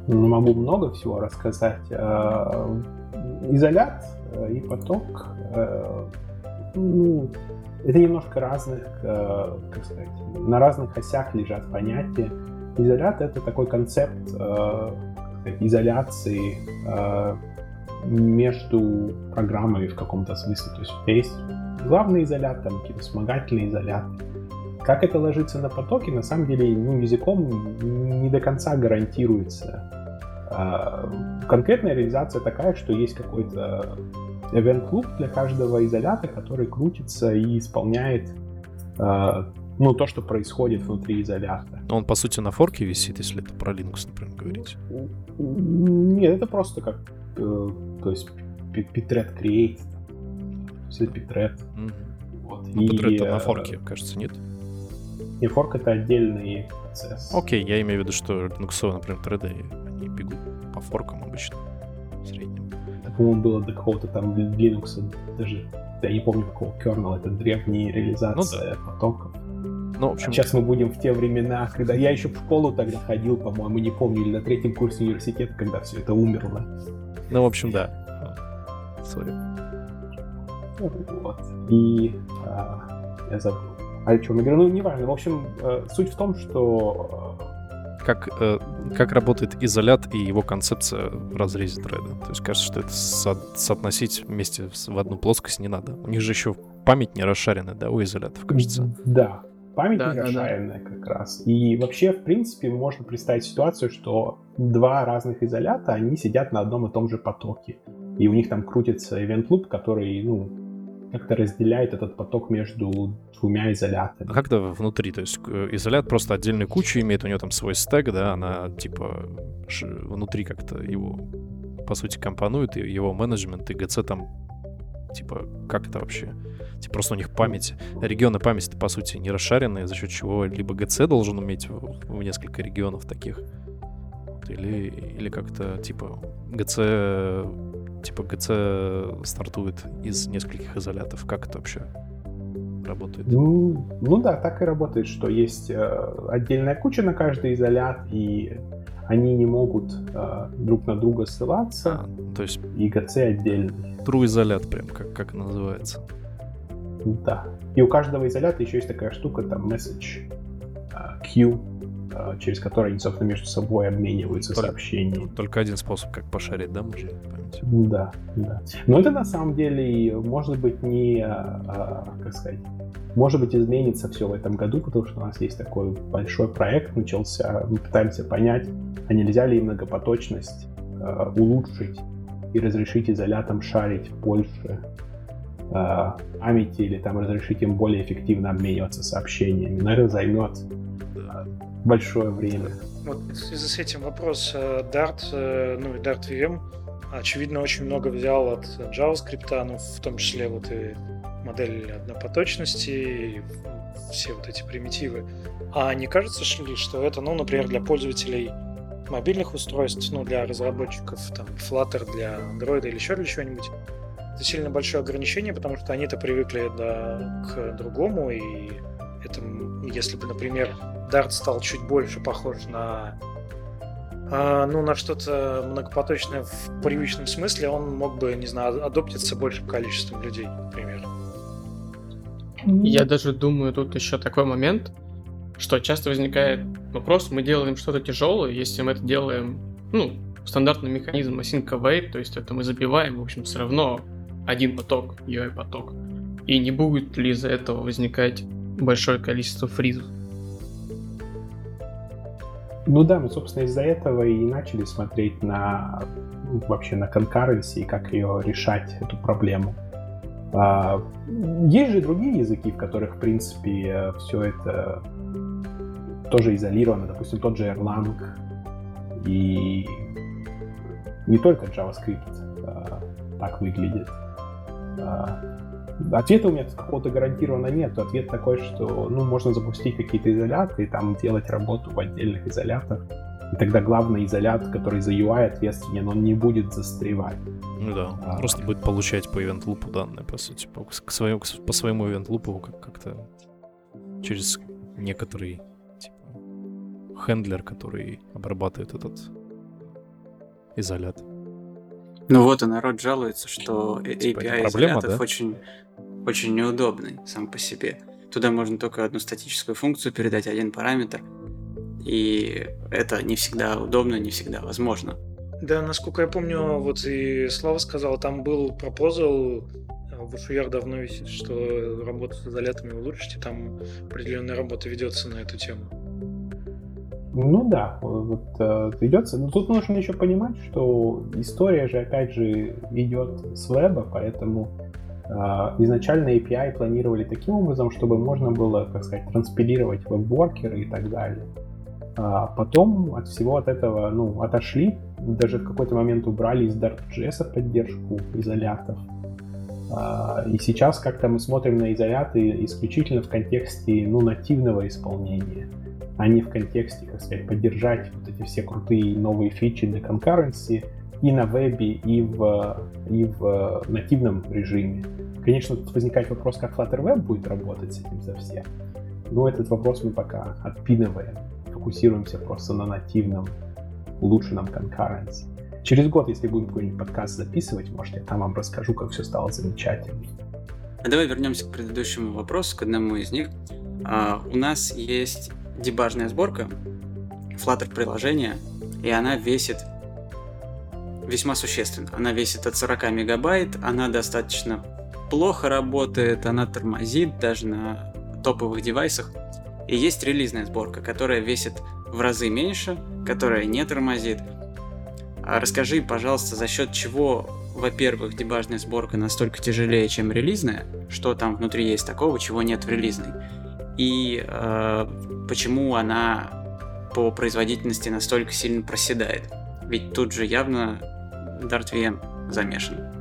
Ну, могу много всего рассказать. Э, изолят э, и поток э, ну, это немножко разных, э, как сказать, на разных осях лежат понятия. Изолят — это такой концепт сказать, изоляции между программами в каком-то смысле. То есть у тебя есть главный изолят, там какие-то вспомогательные изоляты. Как это ложится на потоки, на самом деле, ну, языком не до конца гарантируется. Конкретная реализация такая, что есть какой-то event loop для каждого изолята, который крутится и исполняет э, ну, то, что происходит внутри изолята. Он, по сути, на форке висит, если это про Linux, например, говорить. Нет, это просто как... Э, то есть Pitred Create, все Pitred. Мгм. Вот. Ну, И, Pitred э, на форке, кажется, нет? Не, форк это отдельный процесс. Окей, я имею в виду, что Linux, например, треды, они бегут по форкам обычно. В среднем. Это, по-моему, было до какого-то там Linux, даже я не помню какого кернела, это древняя реализация потоков. Ну, в общем, А сейчас мы будем в те времена, когда я еще в школу тогда ходил, по-моему, не помню, или на третьем курсе университета, когда все это умерло. Ну, в общем, да. Сори. Вот. И а, я забыл. А о чем я говорю? Ну, неважно. В общем, э, суть в том, что Как, э, как работает изолят и его концепция в разрезе треда. То есть кажется, что это со- соотносить вместе в одну плоскость не надо. У них же еще память не расшаренная, да, у изолятов, э, кажется. да, память Да, не да, да. как раз. И вообще, в принципе, можно представить ситуацию, что два разных изолята, они сидят на одном и том же потоке. И у них там крутится event loop, который, ну, как-то разделяет этот поток между двумя изолятами. А как это внутри? То есть э, изолят просто отдельную кучу имеет, у него там свой стек, да, она типа внутри как-то его, по сути, компонует, и его менеджмент, и ГЦ там, типа, как это вообще? Типа просто у них память, регионы памяти по сути, не расшаренные, за счет чего либо ГЦ должен уметь в, в несколько регионов таких, или, или как-то, типа, ГЦ, типа, ГЦ стартует из нескольких изолятов. Как это вообще работает? Ну, ну да, так и работает, что есть э, отдельная куча на каждый изолят, и они не могут э, друг на друга ссылаться, А, то есть и ГЦ отдельный. True изолят прям, как, как называется. Да. И у каждого изолята еще есть такая штука, там, message э, queue, э, через который они, собственно, между собой обмениваются Только- сообщениями. Только один способ, как пошарить, да, можно память? Да, да. Но это на самом деле может быть не, а, а, как сказать, может быть изменится все в этом году, потому что у нас есть такой большой проект начался, мы пытаемся понять, а нельзя ли многопоточность а, улучшить и разрешить изолятам шарить больше а, памяти или там разрешить им более эффективно обмениваться сообщениями. Но это займет а, большое время. Вот в связи с этим вопрос э, Dart, э, ну и Dart VM, очевидно, очень много взял от JavaScript, ну, в том числе вот и модель однопоточности, все вот эти примитивы. А не кажется ли, что это, ну, например, для пользователей мобильных устройств, ну, для разработчиков, там, Flutter для Android или еще для чего-нибудь, это сильно большое ограничение, потому что они-то привыкли да, к другому, и это, если бы, например, Dart стал чуть больше похож на а, ну, на что-то многопоточное в привычном смысле, он мог бы, не знаю, адоптиться большим количеством людей, например. Я даже думаю, тут еще такой момент, что часто возникает вопрос, мы делаем что-то тяжелое, если мы это делаем, ну, стандартный механизм async await, то есть это мы забиваем, в общем, все равно один поток, UI-поток. И не будет ли из-за этого возникать большое количество фризов? Ну да, мы, собственно, из-за этого и начали смотреть на ну, вообще на конкуренции и как ее решать, эту проблему. А, есть же другие языки, в которых, в принципе, все это тоже изолировано. Допустим, тот же Erlang и не только JavaScript а, так выглядит. А, Ответа у меня какого-то гарантированно нет. Ответ такой, что ну, можно запустить какие-то изоляты и там делать работу в отдельных изолятах. И тогда главный изолят, который за UI ответственен, он не будет застревать. Ну да, он А. просто будет получать по event лупу данные, по сути, по, к своему, по своему event лупу как- как-то через некоторый типа, хендлер, который обрабатывает этот изолят. Ну вот и народ жалуется, что Типа, API проблема, изолятов да? очень, очень неудобный сам по себе. Туда можно только одну статическую функцию передать, один параметр. И это не всегда удобно, не всегда возможно. Да, насколько я помню, вот и Слава сказал, там был пропозал, в Шуяр давно висит, что работу с изолятами улучшить, и там определенная работа ведется на эту тему. Ну да, вот э, идется. Но тут нужно еще понимать, что история же опять же идет с веба, поэтому э, изначально API планировали таким образом, чтобы можно было, как сказать, транспилировать веб-воркеры и так далее. А потом от всего от этого, ну, отошли даже в какой-то момент убрали из Dart.js поддержку изолятов. А, и сейчас как-то мы смотрим на изоляты исключительно в контексте ну, нативного исполнения, а не в контексте, как сказать, поддержать вот эти все крутые новые фичи для concurrency и на вебе, и в, и в нативном режиме. Конечно, тут возникает вопрос, как Flutter Web будет работать с этим совсем. Но этот вопрос мы пока отпинываем. Фокусируемся просто на нативном, улучшенном concurrency. Через год, если будем какой-нибудь подкаст записывать, может, я там вам расскажу, как все стало замечательно. А давай вернемся к предыдущему вопросу, к одному из них. А, у нас есть дебажная сборка, Flutter приложение, и она весит весьма существенно. Она весит от 40 мегабайт, она достаточно плохо работает, она тормозит даже на топовых девайсах. И есть релизная сборка, которая весит в разы меньше, которая не тормозит, а расскажи, пожалуйста, за счет чего, во-первых, дебажная сборка настолько тяжелее, чем релизная, что там внутри есть такого, чего нет в релизной, и э, почему она по производительности настолько сильно проседает. Ведь тут же явно Dart VM замешан.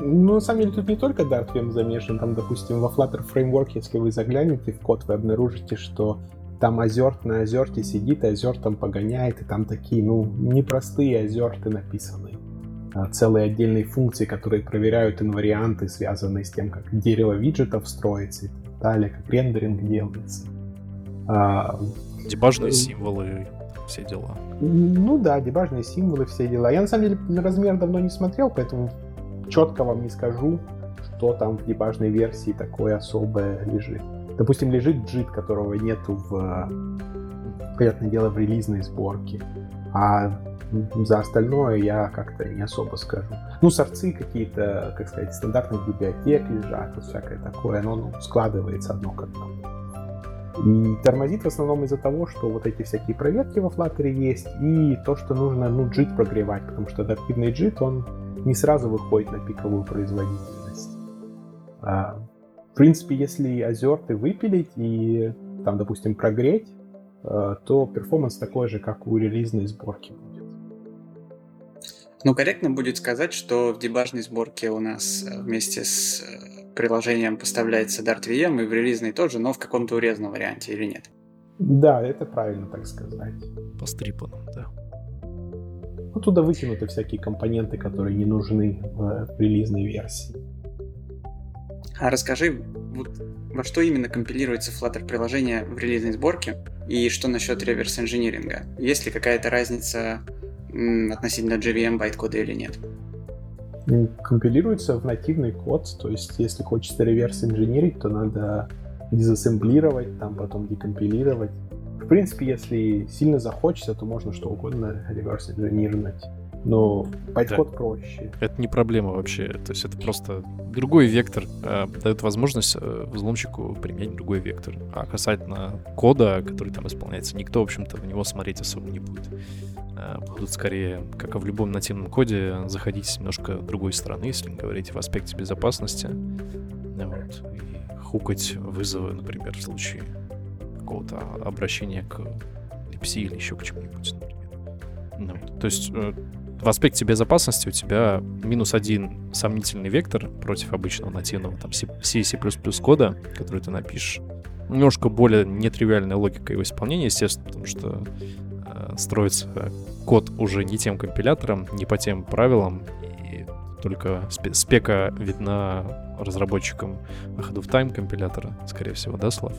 Ну, на самом деле, тут не только Dart VM замешан. Там, допустим, во Flutter Framework, если вы заглянете в код, вы обнаружите, что там азерт на азерте сидит, азер там погоняет, и там такие, ну, непростые азерты написаны. А целые отдельные функции, которые проверяют инварианты, связанные с тем, как дерево виджетов строится и так далее, как рендеринг делается. А, Дебажные символы, все дела. Ну да, дебажные символы, все дела. Я на самом деле размер давно не смотрел, поэтому четко вам не скажу, что там в дебажной версии такое особое лежит. Допустим, лежит джит, которого нету в, понятное дело, в релизной сборке. А за остальное я как-то не особо скажу. Ну, сорцы какие-то, как сказать, стандартных библиотек лежат, вот всякое такое, оно ну, складывается одно к одному. И тормозит в основном из-за того, что вот эти всякие проверки во Flutter есть, и то, что нужно, ну, JIT прогревать, потому что адаптивный JIT, он не сразу выходит на пиковую производительность. А в принципе, если азерты выпилить и там, допустим, прогреть, э, то перформанс такой же, как у релизной сборки будет. Ну, корректно будет сказать, что в дебажной сборке у нас э, вместе с э, приложением поставляется Dart VM и в релизной тоже, но в каком-то урезанном варианте или нет? Да, это правильно так сказать. По стрипанам, да. Ну, туда выкинуты всякие компоненты, которые не нужны в релизной версии. А расскажи, вот, во что именно компилируется Flutter приложение в релизной сборке и что насчет реверс-инжиниринга? Есть ли какая-то разница относительно JVM байткода или нет? Компилируется в нативный код, то есть если хочется реверс инженерить, то надо дизассемблировать, там потом декомпилировать. В принципе, если сильно захочется, то можно что угодно реверс инженерить но байткод да. проще. Это не проблема вообще. То есть это просто другой вектор э, дает возможность э, взломщику применять другой вектор. А касательно кода, который там исполняется, никто, в общем-то, в него смотреть особо не будет. Э, будут скорее, как и в любом нативном коде, заходить с немножко другой стороны, если говорить в аспекте безопасности. Вот, и хукать вызовы, например, в случае какого-то обращения к липси или еще к чему-нибудь. Ну, то есть э, в аспекте безопасности у тебя минус один сомнительный вектор против обычного нативного там C, C++ кода, который ты напишешь. Немножко более нетривиальная логика его исполнения, естественно, потому что э, строится код уже не тем компилятором, не по тем правилам, и только спека видна разработчикам Ahead of Time компилятора, скорее всего, да, Слав?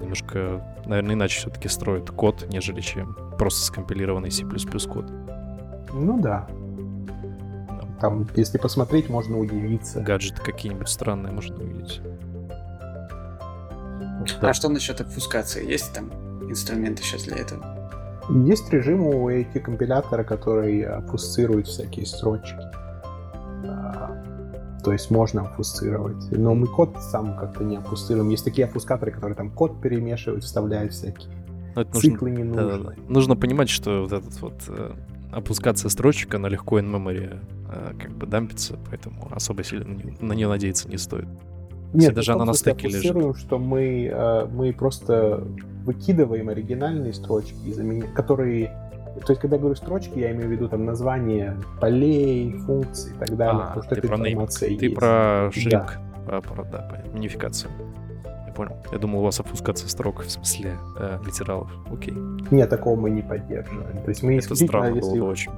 немножко, наверное, иначе все-таки строит код, нежели чем просто скомпилированный C++ код. Ну да. Там, если посмотреть, можно удивиться. Гаджеты какие-нибудь странные можно увидеть. Да. А что насчет обфускации? Есть там инструменты сейчас для этого? Есть режим у AT-компилятора, который обфусцирует всякие строчки. То есть можно обфусцировать. Но мы код сам как-то не обфусцируем. Есть такие обфускаторы, которые там код перемешивают, вставляют всякие. Но это Циклы нужно, не нужны. Да, да, да. Нужно понимать, что вот этот вот э, опускаться строчек, она легко in memory э, как бы дампится, поэтому особо сильно на нее надеяться не стоит. Нет, даже она на стеке лежит. что мы, э, мы просто выкидываем оригинальные строчки, которые То есть, когда я говорю строчки, я имею в виду там название полей, функций и так далее. А, потому что ты про информация Ты есть. про шринг, про- да, про минификацию. Я понял. Я думал, у вас опускаться строк, в смысле э, литералов. Окей. Нет, такого мы не поддерживаем. То есть мы Это исключительно, странно было если, бы очень.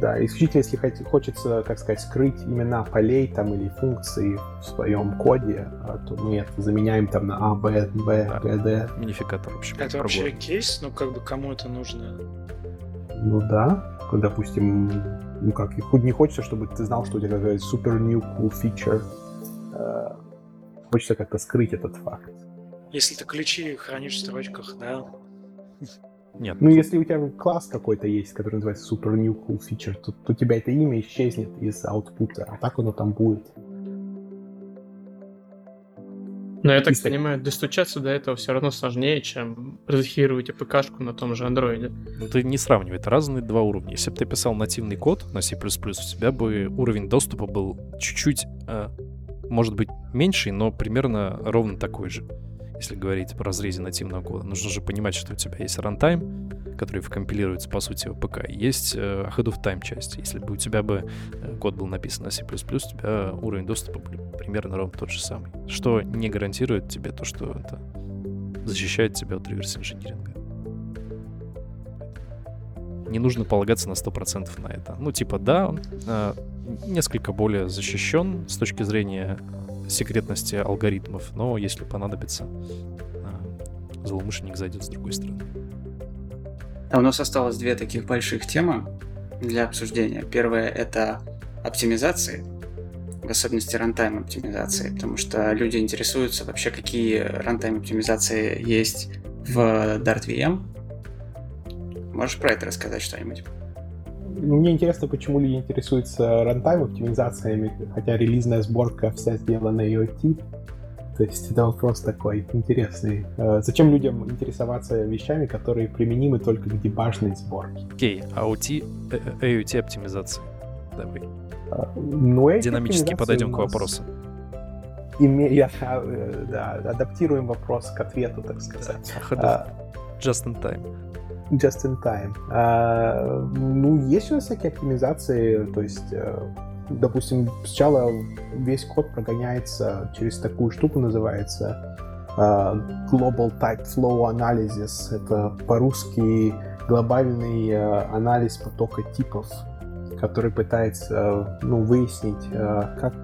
Да, исключительно если хочется, как сказать, скрыть имена полей там или функций в своем коде, а, то мы это заменяем там на А, Б, Б, Да. Г, Д. Минификатор вообще. Это вообще пробор. кейс, ну как бы кому это нужно? Ну да, допустим, ну как, и хоть не хочется, чтобы ты знал, что у тебя какая-то супер new cool feature. Э, Хочется как-то скрыть этот факт. Если ты ключи хранишь в строчках, да? Нет, Ну, если у тебя класс какой-то есть, который называется super new cool feature, то, то у тебя это имя исчезнет из аутпута, а так оно там будет. Но я так Если- понимаю, достучаться до этого все равно сложнее, чем разхерировать АПКшку на том же андроиде. Ну, ты не сравнивай, это разные два уровня. Если бы ты писал нативный код на C++, у тебя бы уровень доступа был чуть-чуть, э, может быть, меньший, но примерно ровно такой же. Если говорить по разрезе нативного кода. Нужно же понимать, что у тебя есть рантайм, который вкомпилируется, по сути, в ПК, есть э, of time часть. Если бы у тебя бы э, код был написан на C++, у тебя уровень доступа был примерно ровно тот же самый. Что не гарантирует тебе то, что это защищает тебя от реверс инжиниринга не нужно полагаться на 100% на это. Ну, типа, да, он э, несколько более защищен с точки зрения секретности алгоритмов, но если понадобится, э, злоумышленник зайдет с другой стороны. А у нас осталось две таких больших темы для обсуждения. Первая — это оптимизации, в особенности runtime оптимизации, потому что люди интересуются вообще, какие runtime оптимизации есть в Dart VM. Можешь про это рассказать что-нибудь? Ну, Мне интересно, почему люди интересуются рантайм оптимизациями, хотя релизная сборка вся сделана IoT. То есть это вопрос такой интересный. Э, Зачем людям интересоваться вещами, которые применимы только к дебажной сборке? Окей, AOT, э, э, AOT оптимизации. Давай. Ну, Динамически подойдем к вопросу. име- да, адаптируем вопрос к ответу, так сказать. А, Just in time. Just in time. А, ну, есть у нас всякие оптимизации, то есть, э, допустим, сначала весь код прогоняется через такую штуку, называется а, Global Type Flow Analysis. Это по-русски глобальный э, анализ потока типов, который пытается ну, выяснить, э, как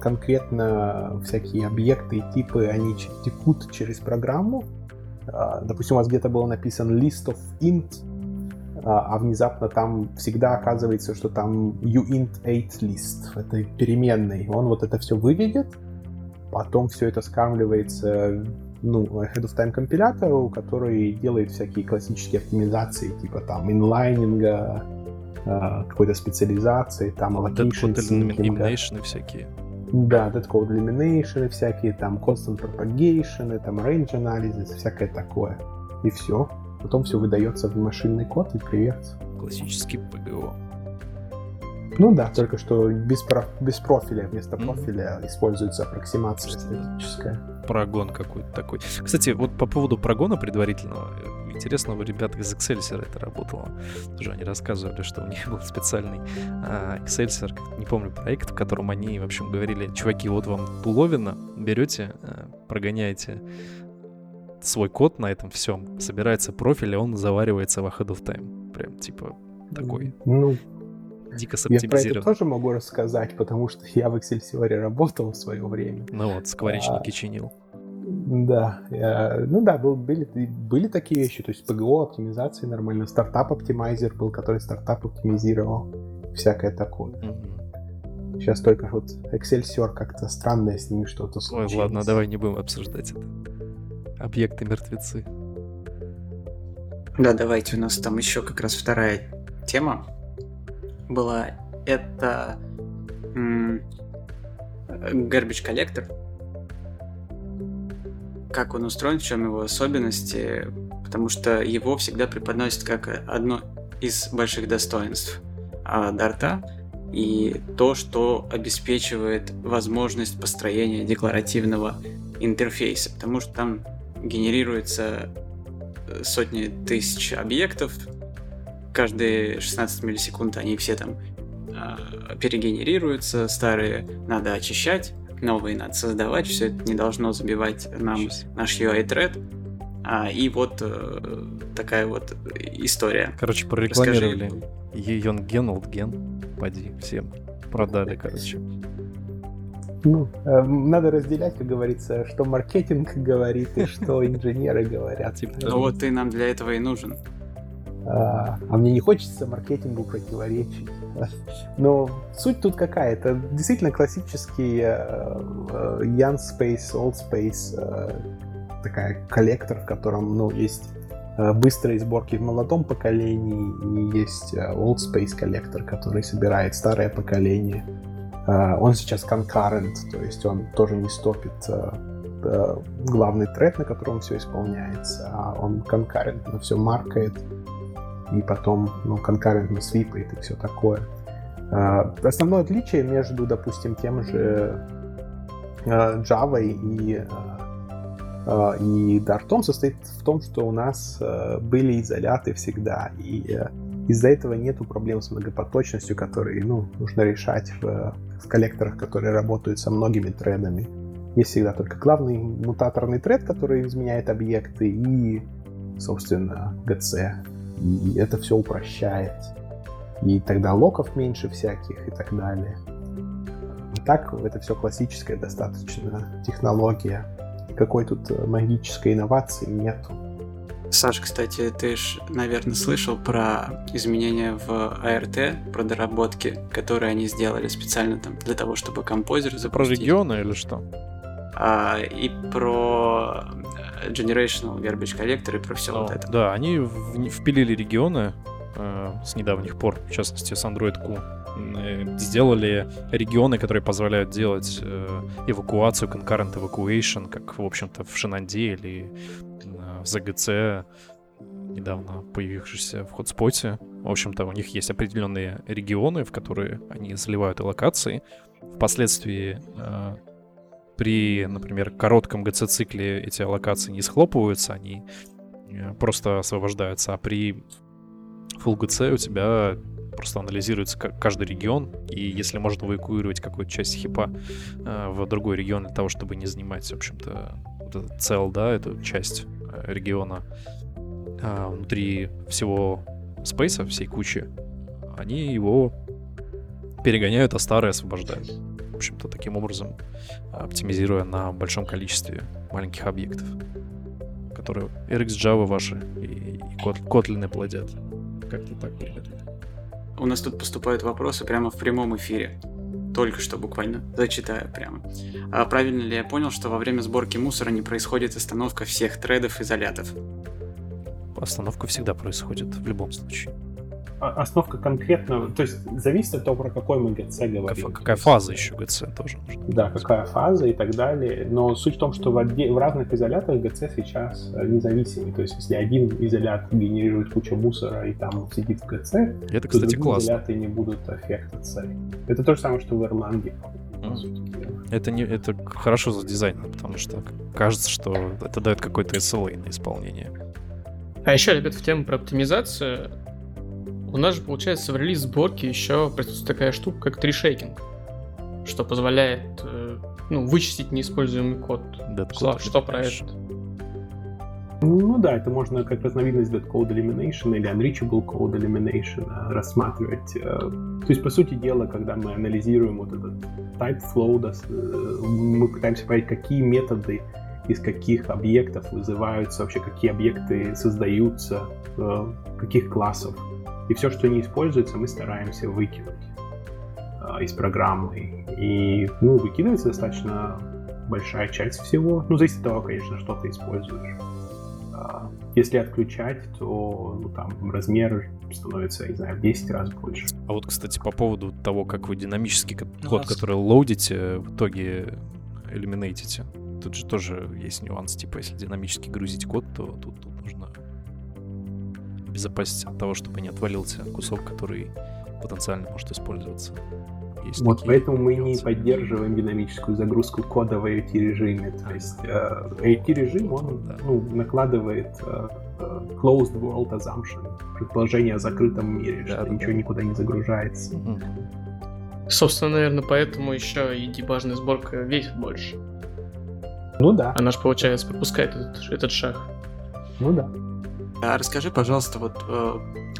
конкретно всякие объекты и типы, они текут через программу, допустим, у вас где-то было написан list of int, а а внезапно там всегда оказывается, что там uint 8 list в этой переменной. Он вот это все выведет, потом все это скармливается ну, ahead of time компилятору, который делает всякие классические оптимизации, типа там инлайнинга, а, какой-то специализации, там allocation, Dead syncing. elimination всякие. Да, dead code elimination всякие, там constant propagation, там range analysis, всякое такое. И все. Потом все выдается в машинный код и привет. Классический ПГО. Ну да, только что без, про- без профиля, вместо профиля используется аппроксимация статическая. прогон какой-то такой. Кстати, вот по поводу прогона предварительного, э, интересно, у ребят из Excelsior это работало. Тоже они рассказывали, что у них был специальный а, Excelsior, не помню проект, в котором они, в общем, говорили, чуваки, вот вам пуловина, берете, э, прогоняете свой код на этом всем, собирается профиль, и он заваривается в ahead of time. Прям типа такой Ну, дико я про это тоже могу рассказать, потому что я в Excelsior работал в свое время. Ну вот, скворечники А. чинил. Да, э, ну да, был- были, были такие вещи, то есть ПГО, оптимизации нормально, стартап оптимайзер был, который стартап оптимизировал, всякое такое. Мгм. Сейчас только вот Excelsior как-то странное с ними что-то Ой, случилось. ладно, давай не будем обсуждать это. Объекты мертвецы. Да, давайте, у нас там еще как раз вторая тема была. Это м, garbage коллектор. Как он устроен, в чем его особенности, потому что его всегда преподносят как одно из больших достоинств а, Дарта и то, что обеспечивает возможность построения декларативного интерфейса, потому что там генерируется э, сотни тысяч объектов, каждые 16 миллисекунд они все там э, перегенерируются, старые надо очищать, новые надо создавать, все это не должно забивать нам наш UI-тред. А, и вот э, такая вот история. Короче, прорекламировали Йонген, Олдген, поди, всем продали, короче. Ну, э, надо разделять, как говорится, что маркетинг говорит и что инженеры говорят. Типа, ну вот ты нам для этого и нужен. А, а мне не хочется маркетингу противоречить. Но суть тут какая? Это действительно классический э, э, Young Space, Old Space, такая коллектор, в котором ну, есть быстрые сборки в молодом поколении и есть Old Space коллектор, который собирает старое поколение. Э, он сейчас concurrent, то есть он тоже не стопит э, э, главный трек, на котором все исполняется, а он конкурентно все маркает и потом ну, конкурентно свипает и все такое. Основное отличие между, допустим, тем же Java и, и Dart состоит в том, что у нас были изоляты всегда, и из-за этого нету проблем с многопоточностью, которые ну, нужно решать в, в коллекторах, которые работают со многими тредами. Есть всегда только главный мутаторный тред, который изменяет объекты, и, собственно, GC. И это все упрощает. И тогда локов меньше всяких и так далее. А так, это все классическая достаточно технология. Никакой тут магической инновации нету. Саш, кстати, ты ж, наверное, слышал про изменения в ART, про доработки, которые они сделали специально там для того, чтобы композер запустить. Про регионы или что? А, и про э, Generational Garbage Collector и про все ну, вот это. Да, они в, впилили регионы э, с недавних пор, в частности с Android Q. Э, сделали регионы, которые позволяют делать э, эвакуацию, concurrent evacuation, как, в общем-то, в Шинанде или в ZGC, недавно появившийся в хотспоте. В общем-то, у них есть определенные регионы, в которые они заливают локации. Впоследствии э, при, например, коротком GC-цикле эти аллокации не схлопываются, они э, просто освобождаются, а при Full GC у тебя просто анализируется каждый регион, и если можно эвакуировать какую-то часть хипа э, в другой регион для того, чтобы не занимать, в общем-то, цел, да, эту часть Э, региона внутри всего спейса, всей кучи, они его перегоняют, а старые освобождают. В общем-то, таким образом оптимизируя на большом количестве маленьких объектов, которые RxJava ваши и, и Kotlin плодят. Как-то так примерно. У нас тут поступают вопросы прямо в прямом эфире только что буквально, зачитаю прямо. А правильно ли я понял, что во время сборки мусора не происходит остановка всех тредов изолятов? Остановка всегда происходит в любом случае. Основка конкретно, то есть зависит от того, про какой мы GC говорим. Какая фаза еще GC тоже нужна. Да, какая фаза и так далее. Но суть в том, что в, отде- в разных изоляторах GC сейчас э, независимый. То есть если один изолят генерирует кучу мусора и там сидит в GC, это, кстати, то классно. изоляты не будут аффектаться. Это то же самое, что в Erlang. Это, не, это хорошо за дизайн, потому что кажется, что это дает какой-то SLA на исполнение. А еще, ребят, в тему про оптимизацию у нас же, получается, в релиз сборки еще присутствует такая штука, как трешейкинг, что позволяет э, ну, вычистить неиспользуемый код. Слав, что про это? Ну да, это можно как разновидность Dead Code Elimination или Unreachable Code Elimination э, рассматривать. Э, то есть, по сути дела, когда мы анализируем вот этот type flow, мы пытаемся понять, какие методы из каких объектов вызываются, вообще какие объекты создаются, каких классов и все, что не используется, мы стараемся выкинуть э, из программы. И, ну, выкидывается достаточно большая часть всего. Ну, зависит от того, конечно, что ты используешь. Э, если отключать, то ну, там размер становится, не знаю, в 10 раз больше. А вот, кстати, по поводу того, как вы динамический код, который лоудите, в итоге элиминейтите. Тут же тоже есть нюанс, типа, если динамически грузить код, то тут, тут нужно обезопасить от того, чтобы не отвалился кусок, который потенциально может использоваться. Есть вот поэтому мы не поддерживаем динамическую загрузку кода в AT режиме. То есть э, AT режим он да. ну, накладывает э, closed world assumption, предположение о закрытом мире, Да, что да, ничего да. никуда не загружается. Мгм. Собственно, наверное, поэтому еще и дебажная сборка весит больше. Ну да, Она же, получается, пропускает этот, этот шаг. ну да. А расскажи, пожалуйста, вот э,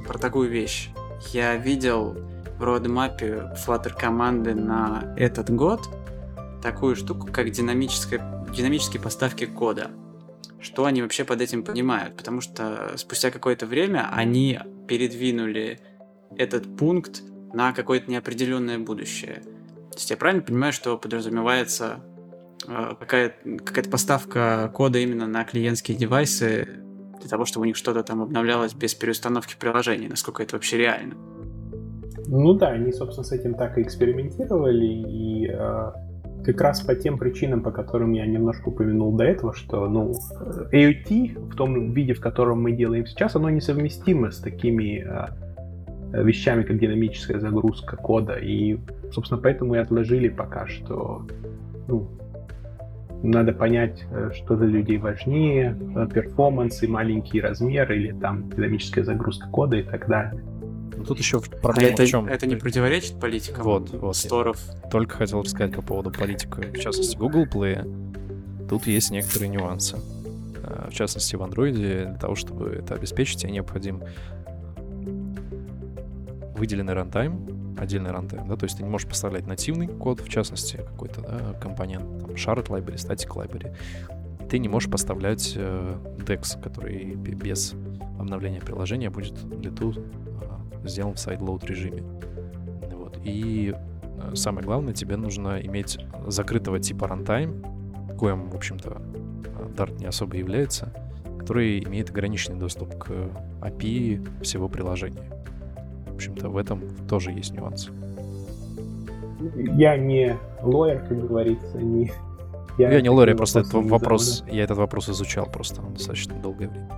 про такую вещь. Я видел в родмапе Flutter команды на этот год такую штуку, как динамические поставки кода. Что они вообще под этим понимают? Потому что спустя какое-то время они передвинули этот пункт на какое-то неопределенное будущее. То есть я правильно понимаю, что подразумевается э, какая- какая-то поставка кода именно на клиентские девайсы для того, чтобы у них что-то там обновлялось без переустановки приложений, насколько это вообще реально. Ну да, они, собственно, с этим так и экспериментировали, и э, как раз по тем причинам, по которым я немножко упомянул до этого, что, ну, AOT в том виде, в котором мы делаем сейчас, оно несовместимо с такими э, вещами, как динамическая загрузка кода, и, собственно, поэтому и отложили пока что, надо понять, э, что для людей важнее, э, перформанс и маленький размер, или там динамическая загрузка кода и так далее. Ну, Тут еще А проблема это, в чем? это не противоречит политикам Вот, вот. сторов? Только хотел рассказать по поводу политики, в частности, Google Play. Тут есть некоторые нюансы. А, В частности, в Android для того, чтобы это обеспечить, тебе необходим выделенный runtime, отдельный runtime, да, то есть ты не можешь поставлять нативный код, в частности, какой-то да, компонент, там, shared library, static library. Ты не можешь поставлять э, DEX, который бе- без обновления приложения будет лету э, сделан в sideload режиме. Вот. И э, самое главное, тебе нужно иметь закрытого типа runtime, коим, в общем-то, э, Dart не особо является, который имеет ограниченный доступ к API всего приложения. В общем-то, в этом тоже есть нюансы. Я не лоер, как говорится, не... Я, не лор, я просто этот вопрос, я этот вопрос изучал просто достаточно долгое время.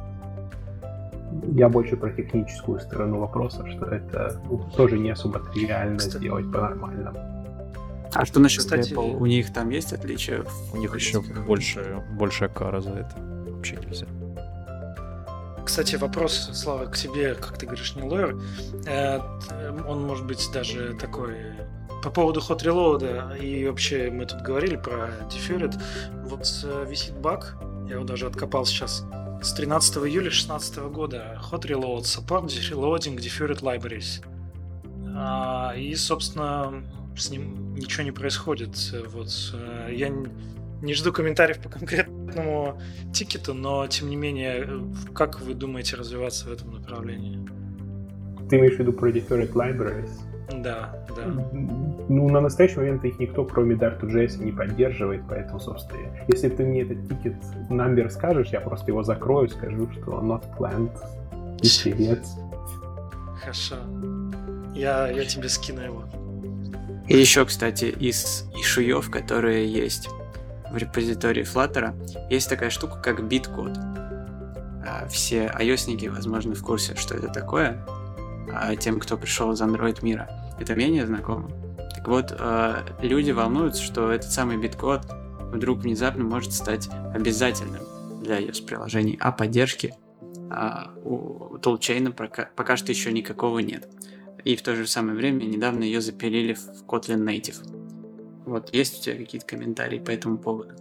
Я больше про техническую сторону вопроса, что это ну, тоже не особо тривиально Кстати. сделать по-нормальному. А что насчет Кстати, Apple? У них там есть отличия? У них еще больше, большая кара за это. Вообще нельзя. Кстати, вопрос, Слава, к тебе, как ты говоришь, не лоер. Э, Он может быть даже такой по поводу hot reload, и вообще мы тут говорили про Deferred. Вот э, висит баг, я его даже откопал сейчас, с 13 июля 2016 года. Hot reload, support reloading deferred libraries. И, собственно, с ним ничего не происходит. Вот э, я не жду комментариев по конкретному тикету, но тем не менее, э, как вы думаете развиваться в этом направлении? Ты имеешь в виду про Deferred Libraries? Да, да. Ну, на настоящий момент их никто, кроме Dart2JS, не поддерживает, поэтому, собственно, если ты мне этот тикет number скажешь, я просто его закрою, скажу, что not planned, и привет. Хорошо. Я, я тебе скину его. И еще, кстати, из ишуев, которые есть в репозитории Flutter, есть такая штука, как биткод. А, Все ios возможно, в курсе, что это такое. А тем, кто пришел из Android мира, это менее знакомо. Так вот, а, люди волнуются, что этот самый биткод вдруг внезапно может стать обязательным для iOS-приложений, а поддержки а, у толчейна пока, пока что еще никакого нет. И в то же самое время недавно ее запилили в Kotlin Native. Вот, есть у тебя какие-то комментарии по этому поводу?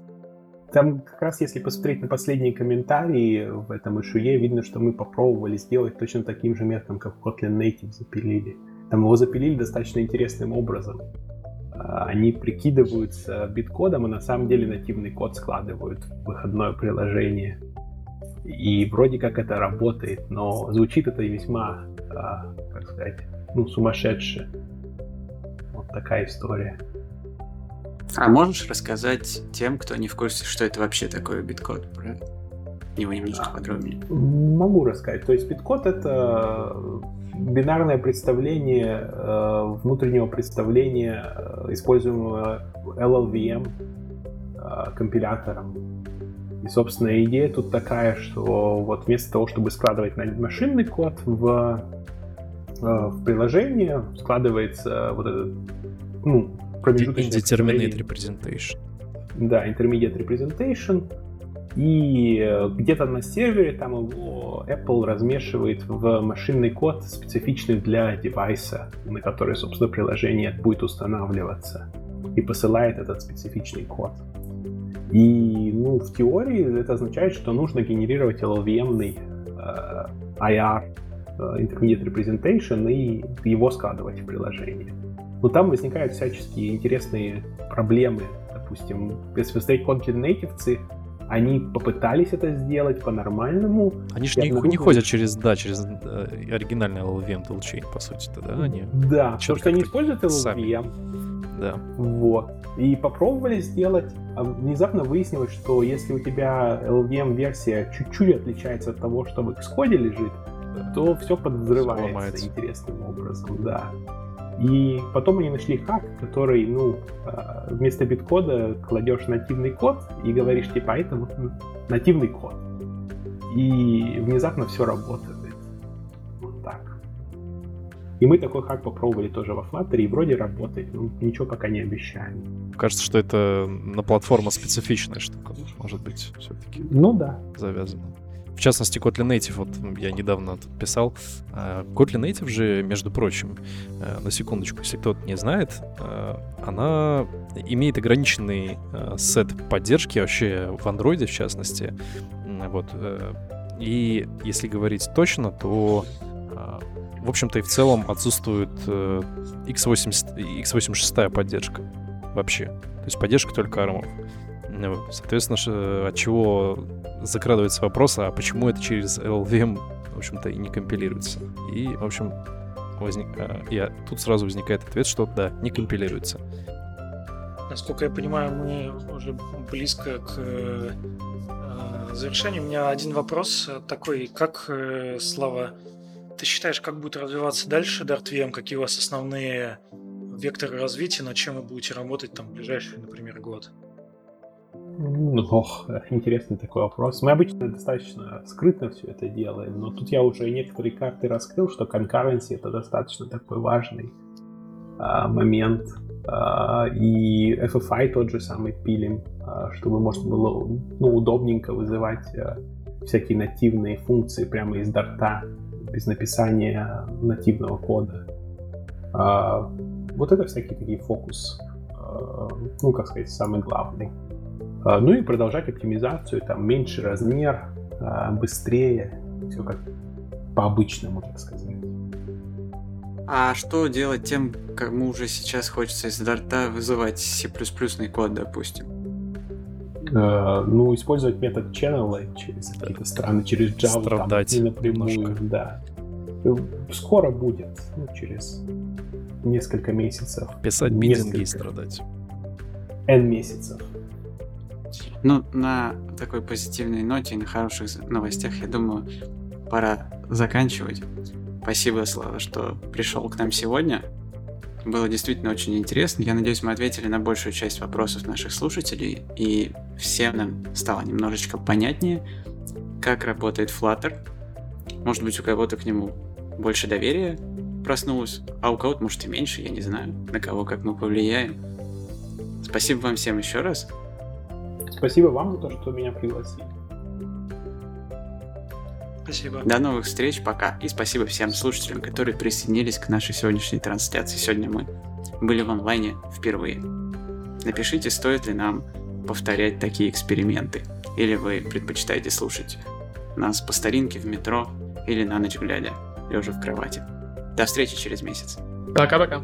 Там как раз, если посмотреть на последние комментарии в этом ишуе, видно, что мы попробовали сделать точно таким же методом, как Kotlin Native запилили. Там его запилили достаточно интересным образом. А, Они прикидываются биткодом, и на самом деле нативный код складывают в выходное приложение. И вроде как это работает, но звучит это весьма, а, как сказать, ну, сумасшедше. Вот такая история. А можешь рассказать тем, кто не в курсе, что это вообще такое биткод? Про него немножко А. подробнее. Могу рассказать. То есть биткод это бинарное представление э, внутреннего представления, э, используемого LLVM э, компилятором. И, собственно, идея тут такая, что вот вместо того, чтобы складывать машинный код в, в приложение, складывается вот этот, ну, промежуточное Indeterminate representation. Да, intermediate representation. И где-то на сервере там его Apple размешивает в машинный код, специфичный для девайса, на который, собственно, приложение будет устанавливаться. И посылает этот специфичный код. И, ну, в теории это означает, что нужно генерировать LLVM-ный э, IR, э, Intermediate Representation, и его складывать в приложение. Но там возникают всяческие интересные проблемы. Допустим, если посмотреть Kotlin нейтивцы, они попытались это сделать по-нормальному. Они же не, не ходят через, да, через э, оригинальный LLVM toolchain, по сути, да? Они да, потому что они используют LLVM. Сами. Да. Вот. И попробовали сделать, а внезапно выяснилось, что если у тебя LVM-версия чуть-чуть отличается от того, что в Xcode лежит, то все подвзрывается интересным образом, да. И потом они нашли хак, который, ну, а, вместо биткода кладешь нативный код и говоришь, типа, «А это вот нативный код. И внезапно все работает. Вот так. И мы такой хак попробовали тоже во Flutter, и вроде работает, но ничего пока не обещаем. Кажется, что это на платформа специфичная штука, может быть, все-таки. Ну да. Завязано. В частности, Kotlin Native, вот я недавно тут писал. А, Kotlin Native же, между прочим, э, на секундочку, если кто-то не знает, э, она имеет ограниченный э, сет поддержки вообще в Android, в частности. Вот. И если говорить точно, то в общем-то и в целом отсутствует x80, x86 поддержка вообще. То есть поддержка только армов. Соответственно, от чего закрадывается вопрос, а почему это через LLVM, в общем-то, и не компилируется. И, в общем, возник... и а, тут сразу возникает ответ, что да, не компилируется. Насколько я понимаю, мы уже близко к э, завершению. У меня один вопрос такой, как, э, Слава, ты считаешь, как будет развиваться дальше DartVM, какие у вас основные векторы развития, над чем вы будете работать там в ближайший, например, год? Ох, интересный такой вопрос. Мы обычно достаточно скрытно все это делаем, но тут я уже некоторые карты раскрыл, что concurrency это достаточно такой важный а, момент. А, и FFI тот же самый пилим, а, чтобы можно было ну, удобненько вызывать а, всякие нативные функции прямо из дарта без написания нативного кода. А, вот это всякие такие фокус, а, ну, как сказать, самый главный. А, ну и продолжать оптимизацию, там меньше размер, а, быстрее, все как по-обычному, так сказать. А что делать тем, кому уже сейчас хочется из дарта вызывать C++ код, допустим? Uh, ну, использовать метод channel через какие-то страны, через Java, Страдать там, не напрямую, немножко. да. Скоро будет, ну, через несколько месяцев. Писать митинги и страдать. N месяцев. Ну, на такой позитивной ноте и на хороших новостях, я думаю, пора заканчивать. Спасибо, Слава, что пришел к нам сегодня. Было действительно очень интересно. Я надеюсь, мы ответили на большую часть вопросов наших слушателей, и всем нам стало немножечко понятнее, как работает Flutter. Может быть, у кого-то к нему больше доверия проснулось, а у кого-то, может, и меньше, я не знаю, на кого как мы повлияем. Спасибо вам всем еще раз. Спасибо вам за то, что меня пригласили. Спасибо. До новых встреч, пока. И спасибо всем слушателям, которые присоединились к нашей сегодняшней трансляции. Сегодня мы были в онлайне впервые. Напишите, стоит ли нам повторять такие эксперименты. Или вы предпочитаете слушать нас по старинке в метро или на ночь глядя, лежа в кровати. До встречи через месяц. Пока-пока.